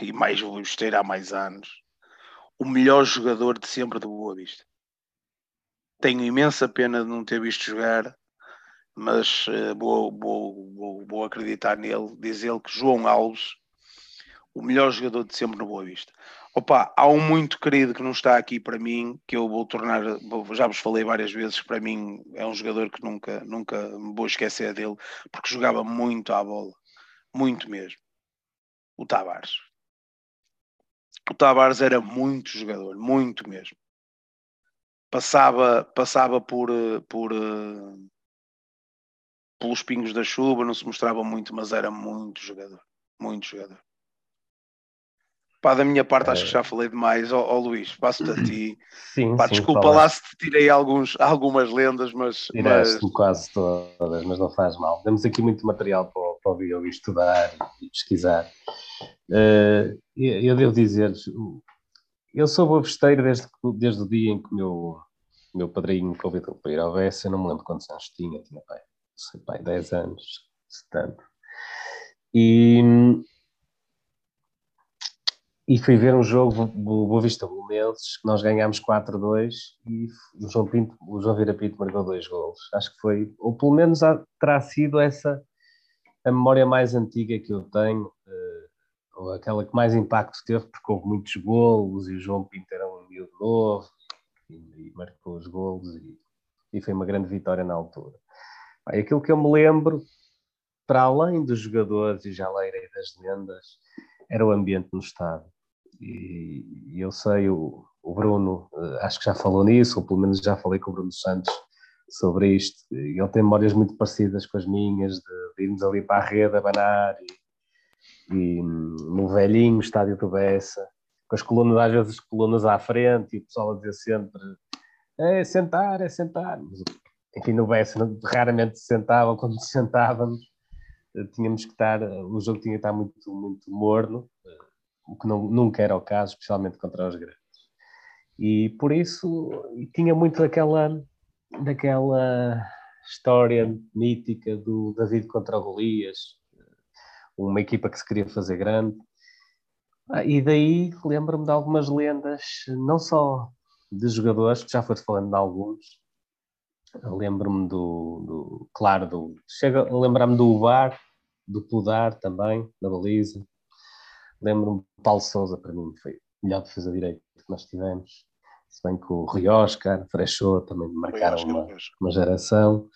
e mais esteira há mais anos, o melhor jogador de sempre do Boa Vista. Tenho imensa pena de não ter visto jogar, mas uh, vou, vou, vou, acreditar nele. Diz ele que João Alves, o melhor jogador de sempre no Boa Vista. Opa, há um muito querido que não está aqui para mim, que eu vou tornar, já vos falei várias vezes, para mim é um jogador que nunca, nunca me vou esquecer dele, porque jogava muito à bola, muito mesmo. O Tavares. O Tavares era muito jogador, muito mesmo. Passava, passava por, por, pelos pingos da chuva, não se mostrava muito, mas era muito jogador, muito jogador. Pá, da minha parte, acho que já falei demais. Ó oh, oh, Luís, passo-te a ti. Sim, Pá, sim, desculpa falaste. lá se te tirei alguns, algumas lendas, mas. Tiraste-me mas... quase todas, mas não faz mal. Temos aqui muito material para, para ouvir, ouvir estudar e pesquisar. Uh, eu devo dizer-vos, eu sou bobesteiro desde, desde o dia em que o meu, meu padrinho me convidou para ir ao VS. Eu não me lembro quantos anos tinha, tinha pai, sei, pai, 10 anos, se tanto. E e fui ver um jogo Boa Vista Bolonenses, que nós ganhámos 4-2 e o João, Pinto, o João Vira Pinto marcou dois golos. Acho que foi, ou pelo menos terá sido essa a memória mais antiga que eu tenho, ou aquela que mais impacto teve, porque houve muitos golos e o João Pinto era um miúdo novo e, e marcou os golos e, e, foi uma grande vitória na altura. E aquilo que eu me lembro, para além dos jogadores e já leirei das lendas, era o ambiente no estádio e, eu sei, o, o Bruno, eh, acho que já falou nisso, ou pelo menos já falei com o Bruno Santos sobre isto. Ele tem memórias muito parecidas com as minhas, de, de irmos ali para a rede a banar e, e no velhinho estádio do Bessa, com as colunas, às vezes colunas à frente e o pessoal a dizer sempre é sentar, é sentar. Mas, enfim, no Bessa raramente se sentava, quando se sentávamos eh, tínhamos que estar, o jogo tinha que estar muito, muito morno o que não, nunca era o caso, especialmente contra os grandes. E por isso tinha muito daquela, daquela história mítica do David contra o Golias, uma equipa que se queria fazer grande. Ah, e daí lembro-me de algumas lendas, não só de jogadores, que já foi falando de alguns. Lembro-me do, do, claro, do, chega a lembrar-me do Ubar, do Pudar também, na baliza. Lembro-me de Paulo Souza, para mim, foi o melhor defesa direito que nós tivemos. Se bem que o Rui Oscar, Freixo também marcaram uma, uma, geração.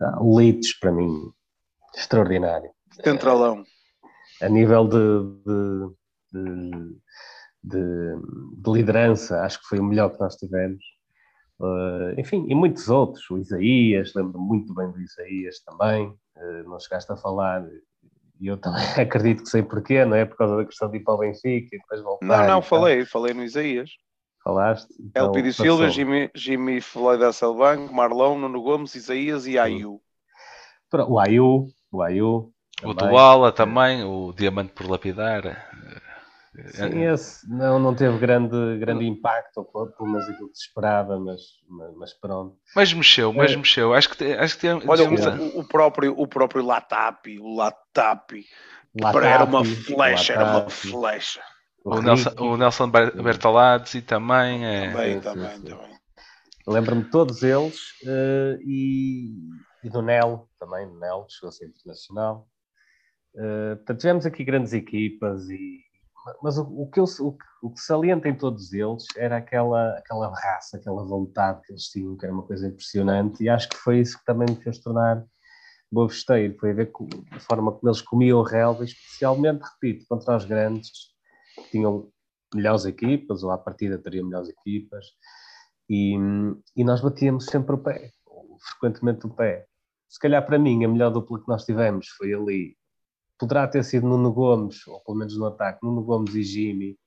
Ah, o Litos, para mim, extraordinário. Centralão. É, a nível de, de, de, de, de liderança, acho que foi o melhor que nós tivemos. Uh, enfim, e muitos outros. O Isaías, lembro-me muito bem do Isaías também. Uh, não chegaste a falar, e eu também acredito que sei porquê, não é? Por causa da questão de ir para o Benfica e depois voltar. Não, não, falei, falei no Isaías. Falaste? Então, Elpidio Silva, Jimmy, Jimmy Floyd Hasselbank, Marlão, Nuno Gomes, Isaías e Ayu. O Ayu, o Ayu. O Duala também, o Diamante por Lapidar. Sim, esse não, não teve grande, grande impacto, pelo menos aquilo que se esperava, mas, mas, mas pronto. Mas mexeu, mas é. mexeu. Acho que, acho que tem, Olha, o, o, próprio, o próprio Latapi, o Latapi, Latapi era uma flecha, Latapi. era uma flecha. O, o Nelson, o Nelson Bertolazzi também é. Também, também, também. Lembro-me de todos eles uh, e, e, do Nel também, do Nel, chegou a ser internacional. Uh, portanto, tivemos aqui grandes equipas e mas o, o, que eu, o, o, que salienta em todos eles era aquela, aquela raça, aquela vontade que eles tinham, que era uma coisa impressionante, e acho que foi isso que também me fez tornar boa festeiro, foi a ver com, a forma como eles comiam o relva, especialmente, repito, contra os grandes, que tinham melhores equipas, ou à partida teriam melhores equipas, e, e nós batíamos sempre o pé, frequentemente o pé. Se calhar para mim a melhor dupla que nós tivemos foi ali poderá ter sido Nuno Gomes, ou pelo menos no ataque, Nuno Gomes e Jimmy.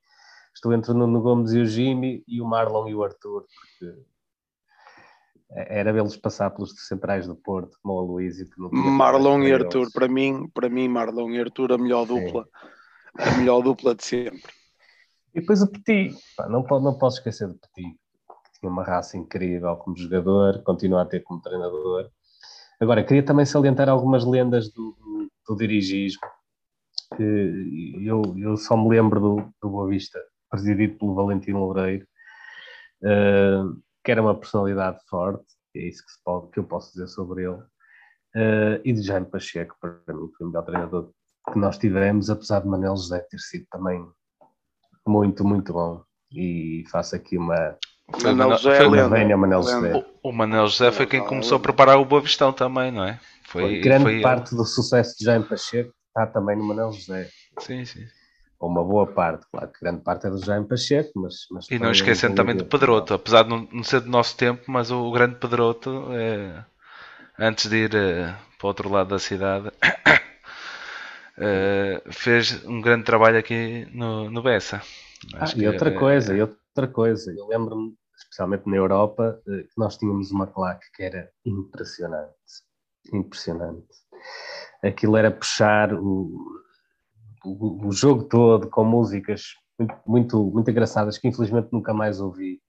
Estou entre o Nuno Gomes e o Jimmy e o Marlon e o Arthur, porque era vê-los passar pelos centrais do Porto, como o tinha Marlon e Arthur, para mim, para mim, Marlon e Arthur, a melhor Sim. dupla. A melhor dupla de sempre. E depois o Petit, não, não posso esquecer do Petit, que tinha uma raça incrível como jogador, continua a ter como treinador. Agora, queria também salientar algumas lendas do, do, dirigismo, que eu, eu só me lembro do, do Boa Vista, presidido pelo Valentino Loureiro, eh, que era uma personalidade forte, é isso que, se pode, que eu posso dizer sobre ele, eh, e de Jaime Pacheco, para mim, foi o melhor treinador que nós tivemos, apesar de Manel José ter sido também muito, muito bom. E faço aqui uma, Manel- José é lenda. Manel. José. O, Manel José foi quem começou a preparar o Boa Vistão também, não é? Foi, grande foi ele. parte do sucesso de Jaime Pacheco está também no Manel José. Sim, sim. Ou uma boa parte, claro que grande parte é do Jaime Pacheco, mas. mas E não também esquecendo é também do Pedroto, apesar de não, ser do nosso tempo, mas o grande Pedroto, eh, antes de ir eh, para o outro lado da cidade, eh, fez um grande trabalho aqui no, no Bessa. Ah, e outra eh, coisa, e outra coisa, eu lembro-me, especialmente na Europa, eh, que nós tínhamos uma claque que era impressionante. Impressionante. Aquilo era puxar o, o, o jogo todo com músicas muito, muito, muito engraçadas que infelizmente nunca mais ouvi.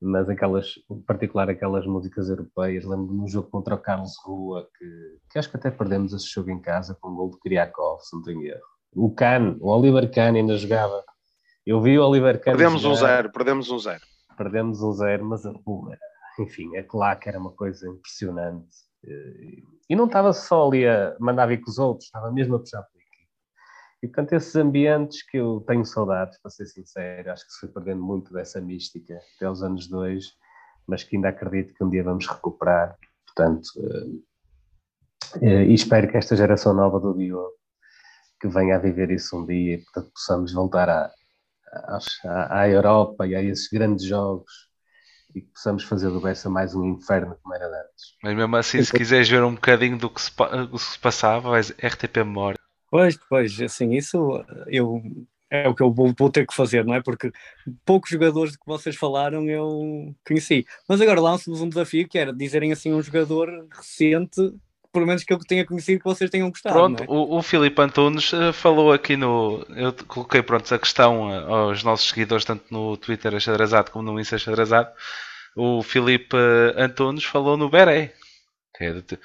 Mas aquelas, em particular aquelas músicas europeias, lembro-me de um jogo contra o Carlos Rua, que, que acho que até perdemos esse jogo em casa com o gol de Kriakov, se não tenho erro. O Kahn, o Oliver Kahn ainda jogava. Eu vi o Oliver Kahn. Perdemos um jogar, zero, perdemos um zero. Perdemos um zero, mas pô, enfim, a claque era uma coisa impressionante. Eh, E não estava só ali a mandar vir com os outros, estava mesmo a puxar por aqui. E portanto, esses ambientes que eu tenho saudades, para ser sincero, acho que se foi perdendo muito dessa mística até os anos dois, mas que ainda acredito que um dia vamos recuperar. Portanto, eh, eh, e espero que esta geração nova do Diogo que venha a viver isso um dia e portanto possamos voltar aos- à, à Europa e a esses grandes jogos e que possamos fazer do Bessa mais um inferno como era antes. Mas mesmo assim, se quiseres ver um bocadinho do que se, do que se passava, vais RTP Memória. Pois, pois, assim, isso eu, é o que eu vou, vou ter que fazer, não é? Porque poucos jogadores de que vocês falaram eu conheci. Mas agora lanço-vos um desafio que era dizerem assim um jogador recente, pelo menos que eu tenha conhecido que vocês tenham gostado. Pronto, não é? o, o Filipe Antunes eh, falou aqui no. Eu coloquei pronto, a questão eh, aos nossos seguidores, tanto no Twitter Achadrazado como no Insta Achadrazado. O Filipe eh, Antunes falou no Beré. Que é de-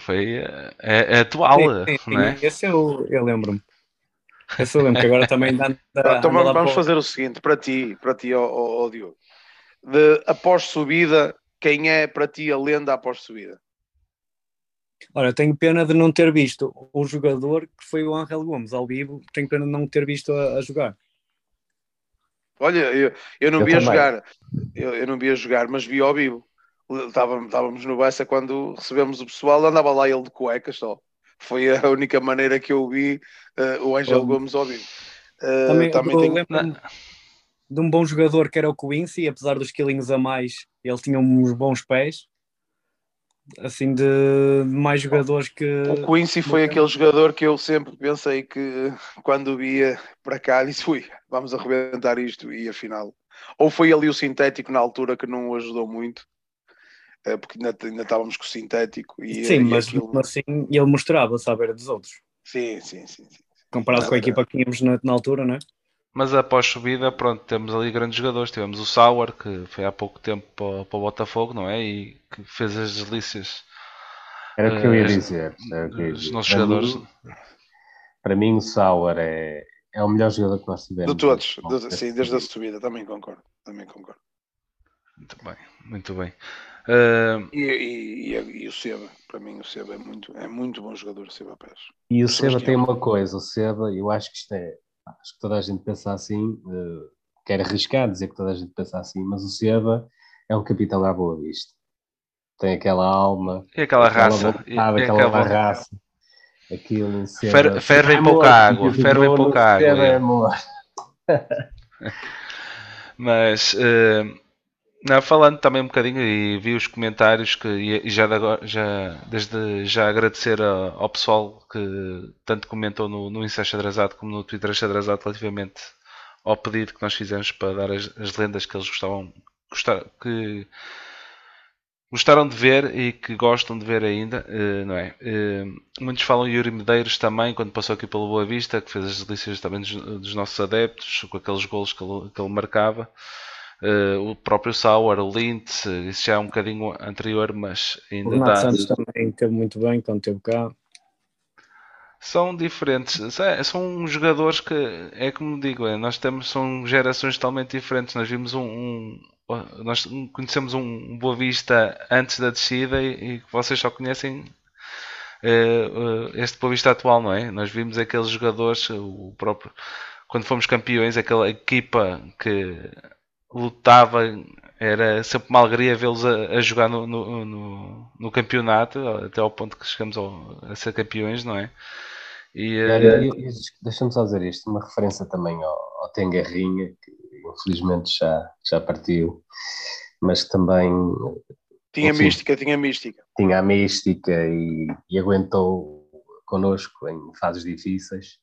foi é, é atual, Sim, sim, não é? sim, Esse eu, eu lembro-me. Esse eu lembro, que agora também anda, anda Então vamos, vamos fazer o seguinte, para ti, para ti, ó, ó, ó, Diogo. De, após subida, quem é para ti a lenda após subida? Olha, tenho pena de não ter visto o jogador que foi o Ángel Gomes ao vivo, tenho pena de não ter visto a, a jogar. Olha, eu, eu não Eu vi a também. jogar, eu, eu não vi a jogar, mas vi ao vivo. Estávamos, estávamos no Bessa quando recebemos o pessoal, andava lá ele de cuecas só. Foi a única maneira que eu vi eh, o Ângelo Oh. Gomes ao vivo. Eh, Também, também eu tenho- lembro-me de um bom jogador que era o Quincy, apesar dos quilinhos a mais, ele tinha uns bons pés. Assim, de mais jogadores que. O Quincy foi Bacana. aquele jogador que eu sempre pensei que quando via para cá disse, ui, vamos arrebentar isto e afinal. Ou foi ali o sintético na altura que não ajudou muito, eh, porque ainda, ainda estávamos com o sintético e, Sim, e mas aquilo- assim ele mostrava-se à beira dos outros. Sim, sim, sim. sim. Comparado É com a equipa que tínhamos na, na altura, não é? Mas após subida, pronto, temos ali grandes jogadores. Tivemos o Sauer, que foi há pouco tempo para, para o Botafogo, não é? E que fez as delícias Era o que eu ia Eh, dizer. era o que eu ia dos dizer. nossos Para jogadores. mim- Para mim, o Sauer é, é o melhor jogador que nós tivemos. De todos, de- sim, desde a subida, também concordo. Também concordo. Muito bem, muito bem. Eh, E, e, e- e o Seba, para mim o Seba é muito, é muito bom jogador, o Seba Pérez. E o Seba tem uma coisa, o Seba, eu acho que isto é, acho que toda a gente pensa assim, eh, quero arriscar dizer que toda a gente pensa assim, mas o Seba é um capitão à boa vista. Tem aquela alma, e aquela aquela raça. vontade, e- e aquela, aquela- raça, aquilo Fer- ferve em pouca água, diz o ferve em pouca água, é. é amor. Mas eh, não, falando também um bocadinho e vi os comentários que e já, de já desde já agradecer a- ao pessoal que tanto comentou no, no Insta Xadrezado como no Twitter Xadrezado relativamente ao pedido que nós fizemos para dar as, as lendas que eles gostavam gostar, que gostaram de ver e que gostam de ver ainda, uh, não é? Uh, muitos falam Yuri Medeiros também, quando passou aqui pelo Boa Vista, que fez as delícias também dos, dos nossos adeptos, com aqueles golos que ele, que ele marcava. Uh, o próprio Sauer, o Lintz, isso já é um bocadinho anterior, mas ainda o dá. Santos também teve muito bem quando esteve cá. São diferentes, são jogadores que, é como digo, é, nós temos, são gerações totalmente diferentes. Nós vimos um, um nós conhecemos um Boa Vista antes da descida e, e vocês só conhecem uh, uh, este Boa Vista atual, não é? Nós vimos aqueles jogadores, o próprio, quando fomos campeões, aquela equipa que lutava, era sempre uma alegria vê-los a, a, jogar no, no, no, no, campeonato, até ao ponto que chegamos ao, a ser campeões, não é? E, uh... Deixa-me só dizer isto, uma referência também ao, ao Tengarrinha, que infelizmente já, já partiu, mas também. Tinha enfim, mística, tinha mística. Tinha a mística e, e aguentou connosco em fases difíceis.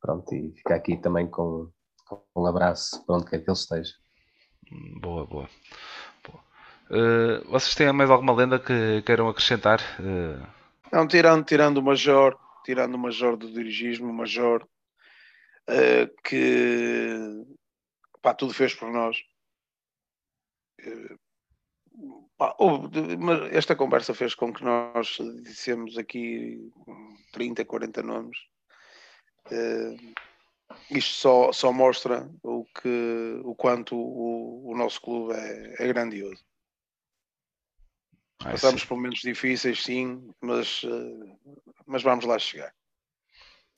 Pronto, e fica aqui também com, com um abraço para onde quer que ele esteja. Boa, boa. boa. Uh, vocês têm mais alguma lenda que queiram acrescentar? Uh... Não, tirando, tirando o Major, tirando o Major do dirigismo, o Major uh, que pá, tudo fez por nós. Pá, esta conversa fez com que nós dissemos aqui 30, 40 nomes. Isto só, só mostra o, que, o quanto o, o nosso clube é, é grandioso. Ai, Passamos sim. por momentos difíceis, sim, mas, uh, mas vamos lá chegar.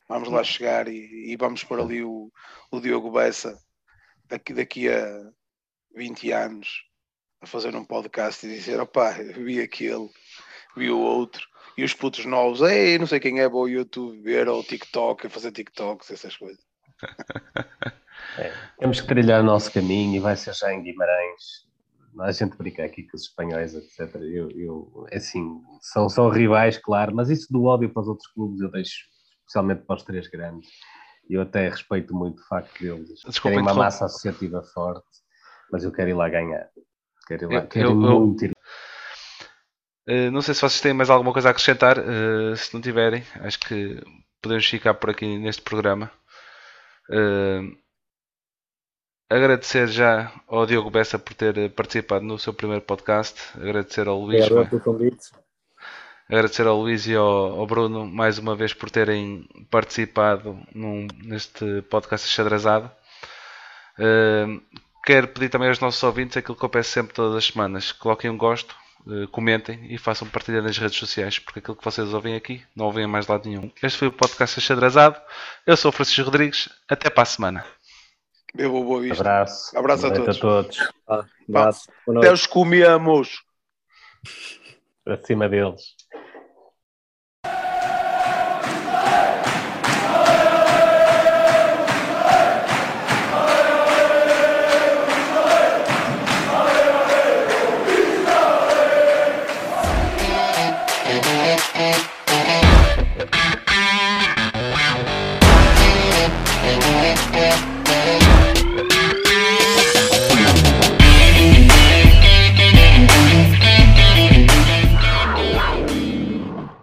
Vamos lá chegar e, e vamos por ali o, o Diogo Bessa daqui, daqui a 20 anos a fazer um podcast e dizer: opá, vi aquele, vi o outro, e os putos novos, ei, não sei quem é, vou ao YouTube ver, ou TikTok, a fazer TikToks, essas coisas. É, temos que trilhar o nosso caminho e vai ser já em Guimarães. A gente brinca aqui com os espanhóis, etc. Eu, eu, é assim, são, são rivais, claro, mas isso do óbvio para os outros clubes eu deixo, especialmente para os três grandes eu até respeito muito o facto deles terem uma massa associativa forte, mas eu quero ir lá ganhar. Quero ir lá, eu, quero eu, muito ir uh, não sei se vocês têm mais alguma coisa a acrescentar. Uh, se não tiverem, acho que podemos ficar por aqui neste programa. Uh, agradecer já ao Diogo Bessa por ter participado no seu primeiro podcast. Agradecer ao Luís. Obrigado pelo convite. Agradecer ao Luís e ao, ao, Bruno mais uma vez por terem participado num, neste podcast xadrezado. Uh, quero pedir também aos nossos ouvintes aquilo que eu peço sempre todas as semanas: coloquem um gosto, comentem e façam partilha nas redes sociais, porque aquilo que vocês ouvem aqui não ouvem mais lado nenhum. Este foi o podcast xadrezado. Eu sou o Francisco Rodrigues. Até para a semana. Eu vou boa vista. Abraço. Abraço a todos. A todos. Ah, abraço. Até os comemos. Acima deles.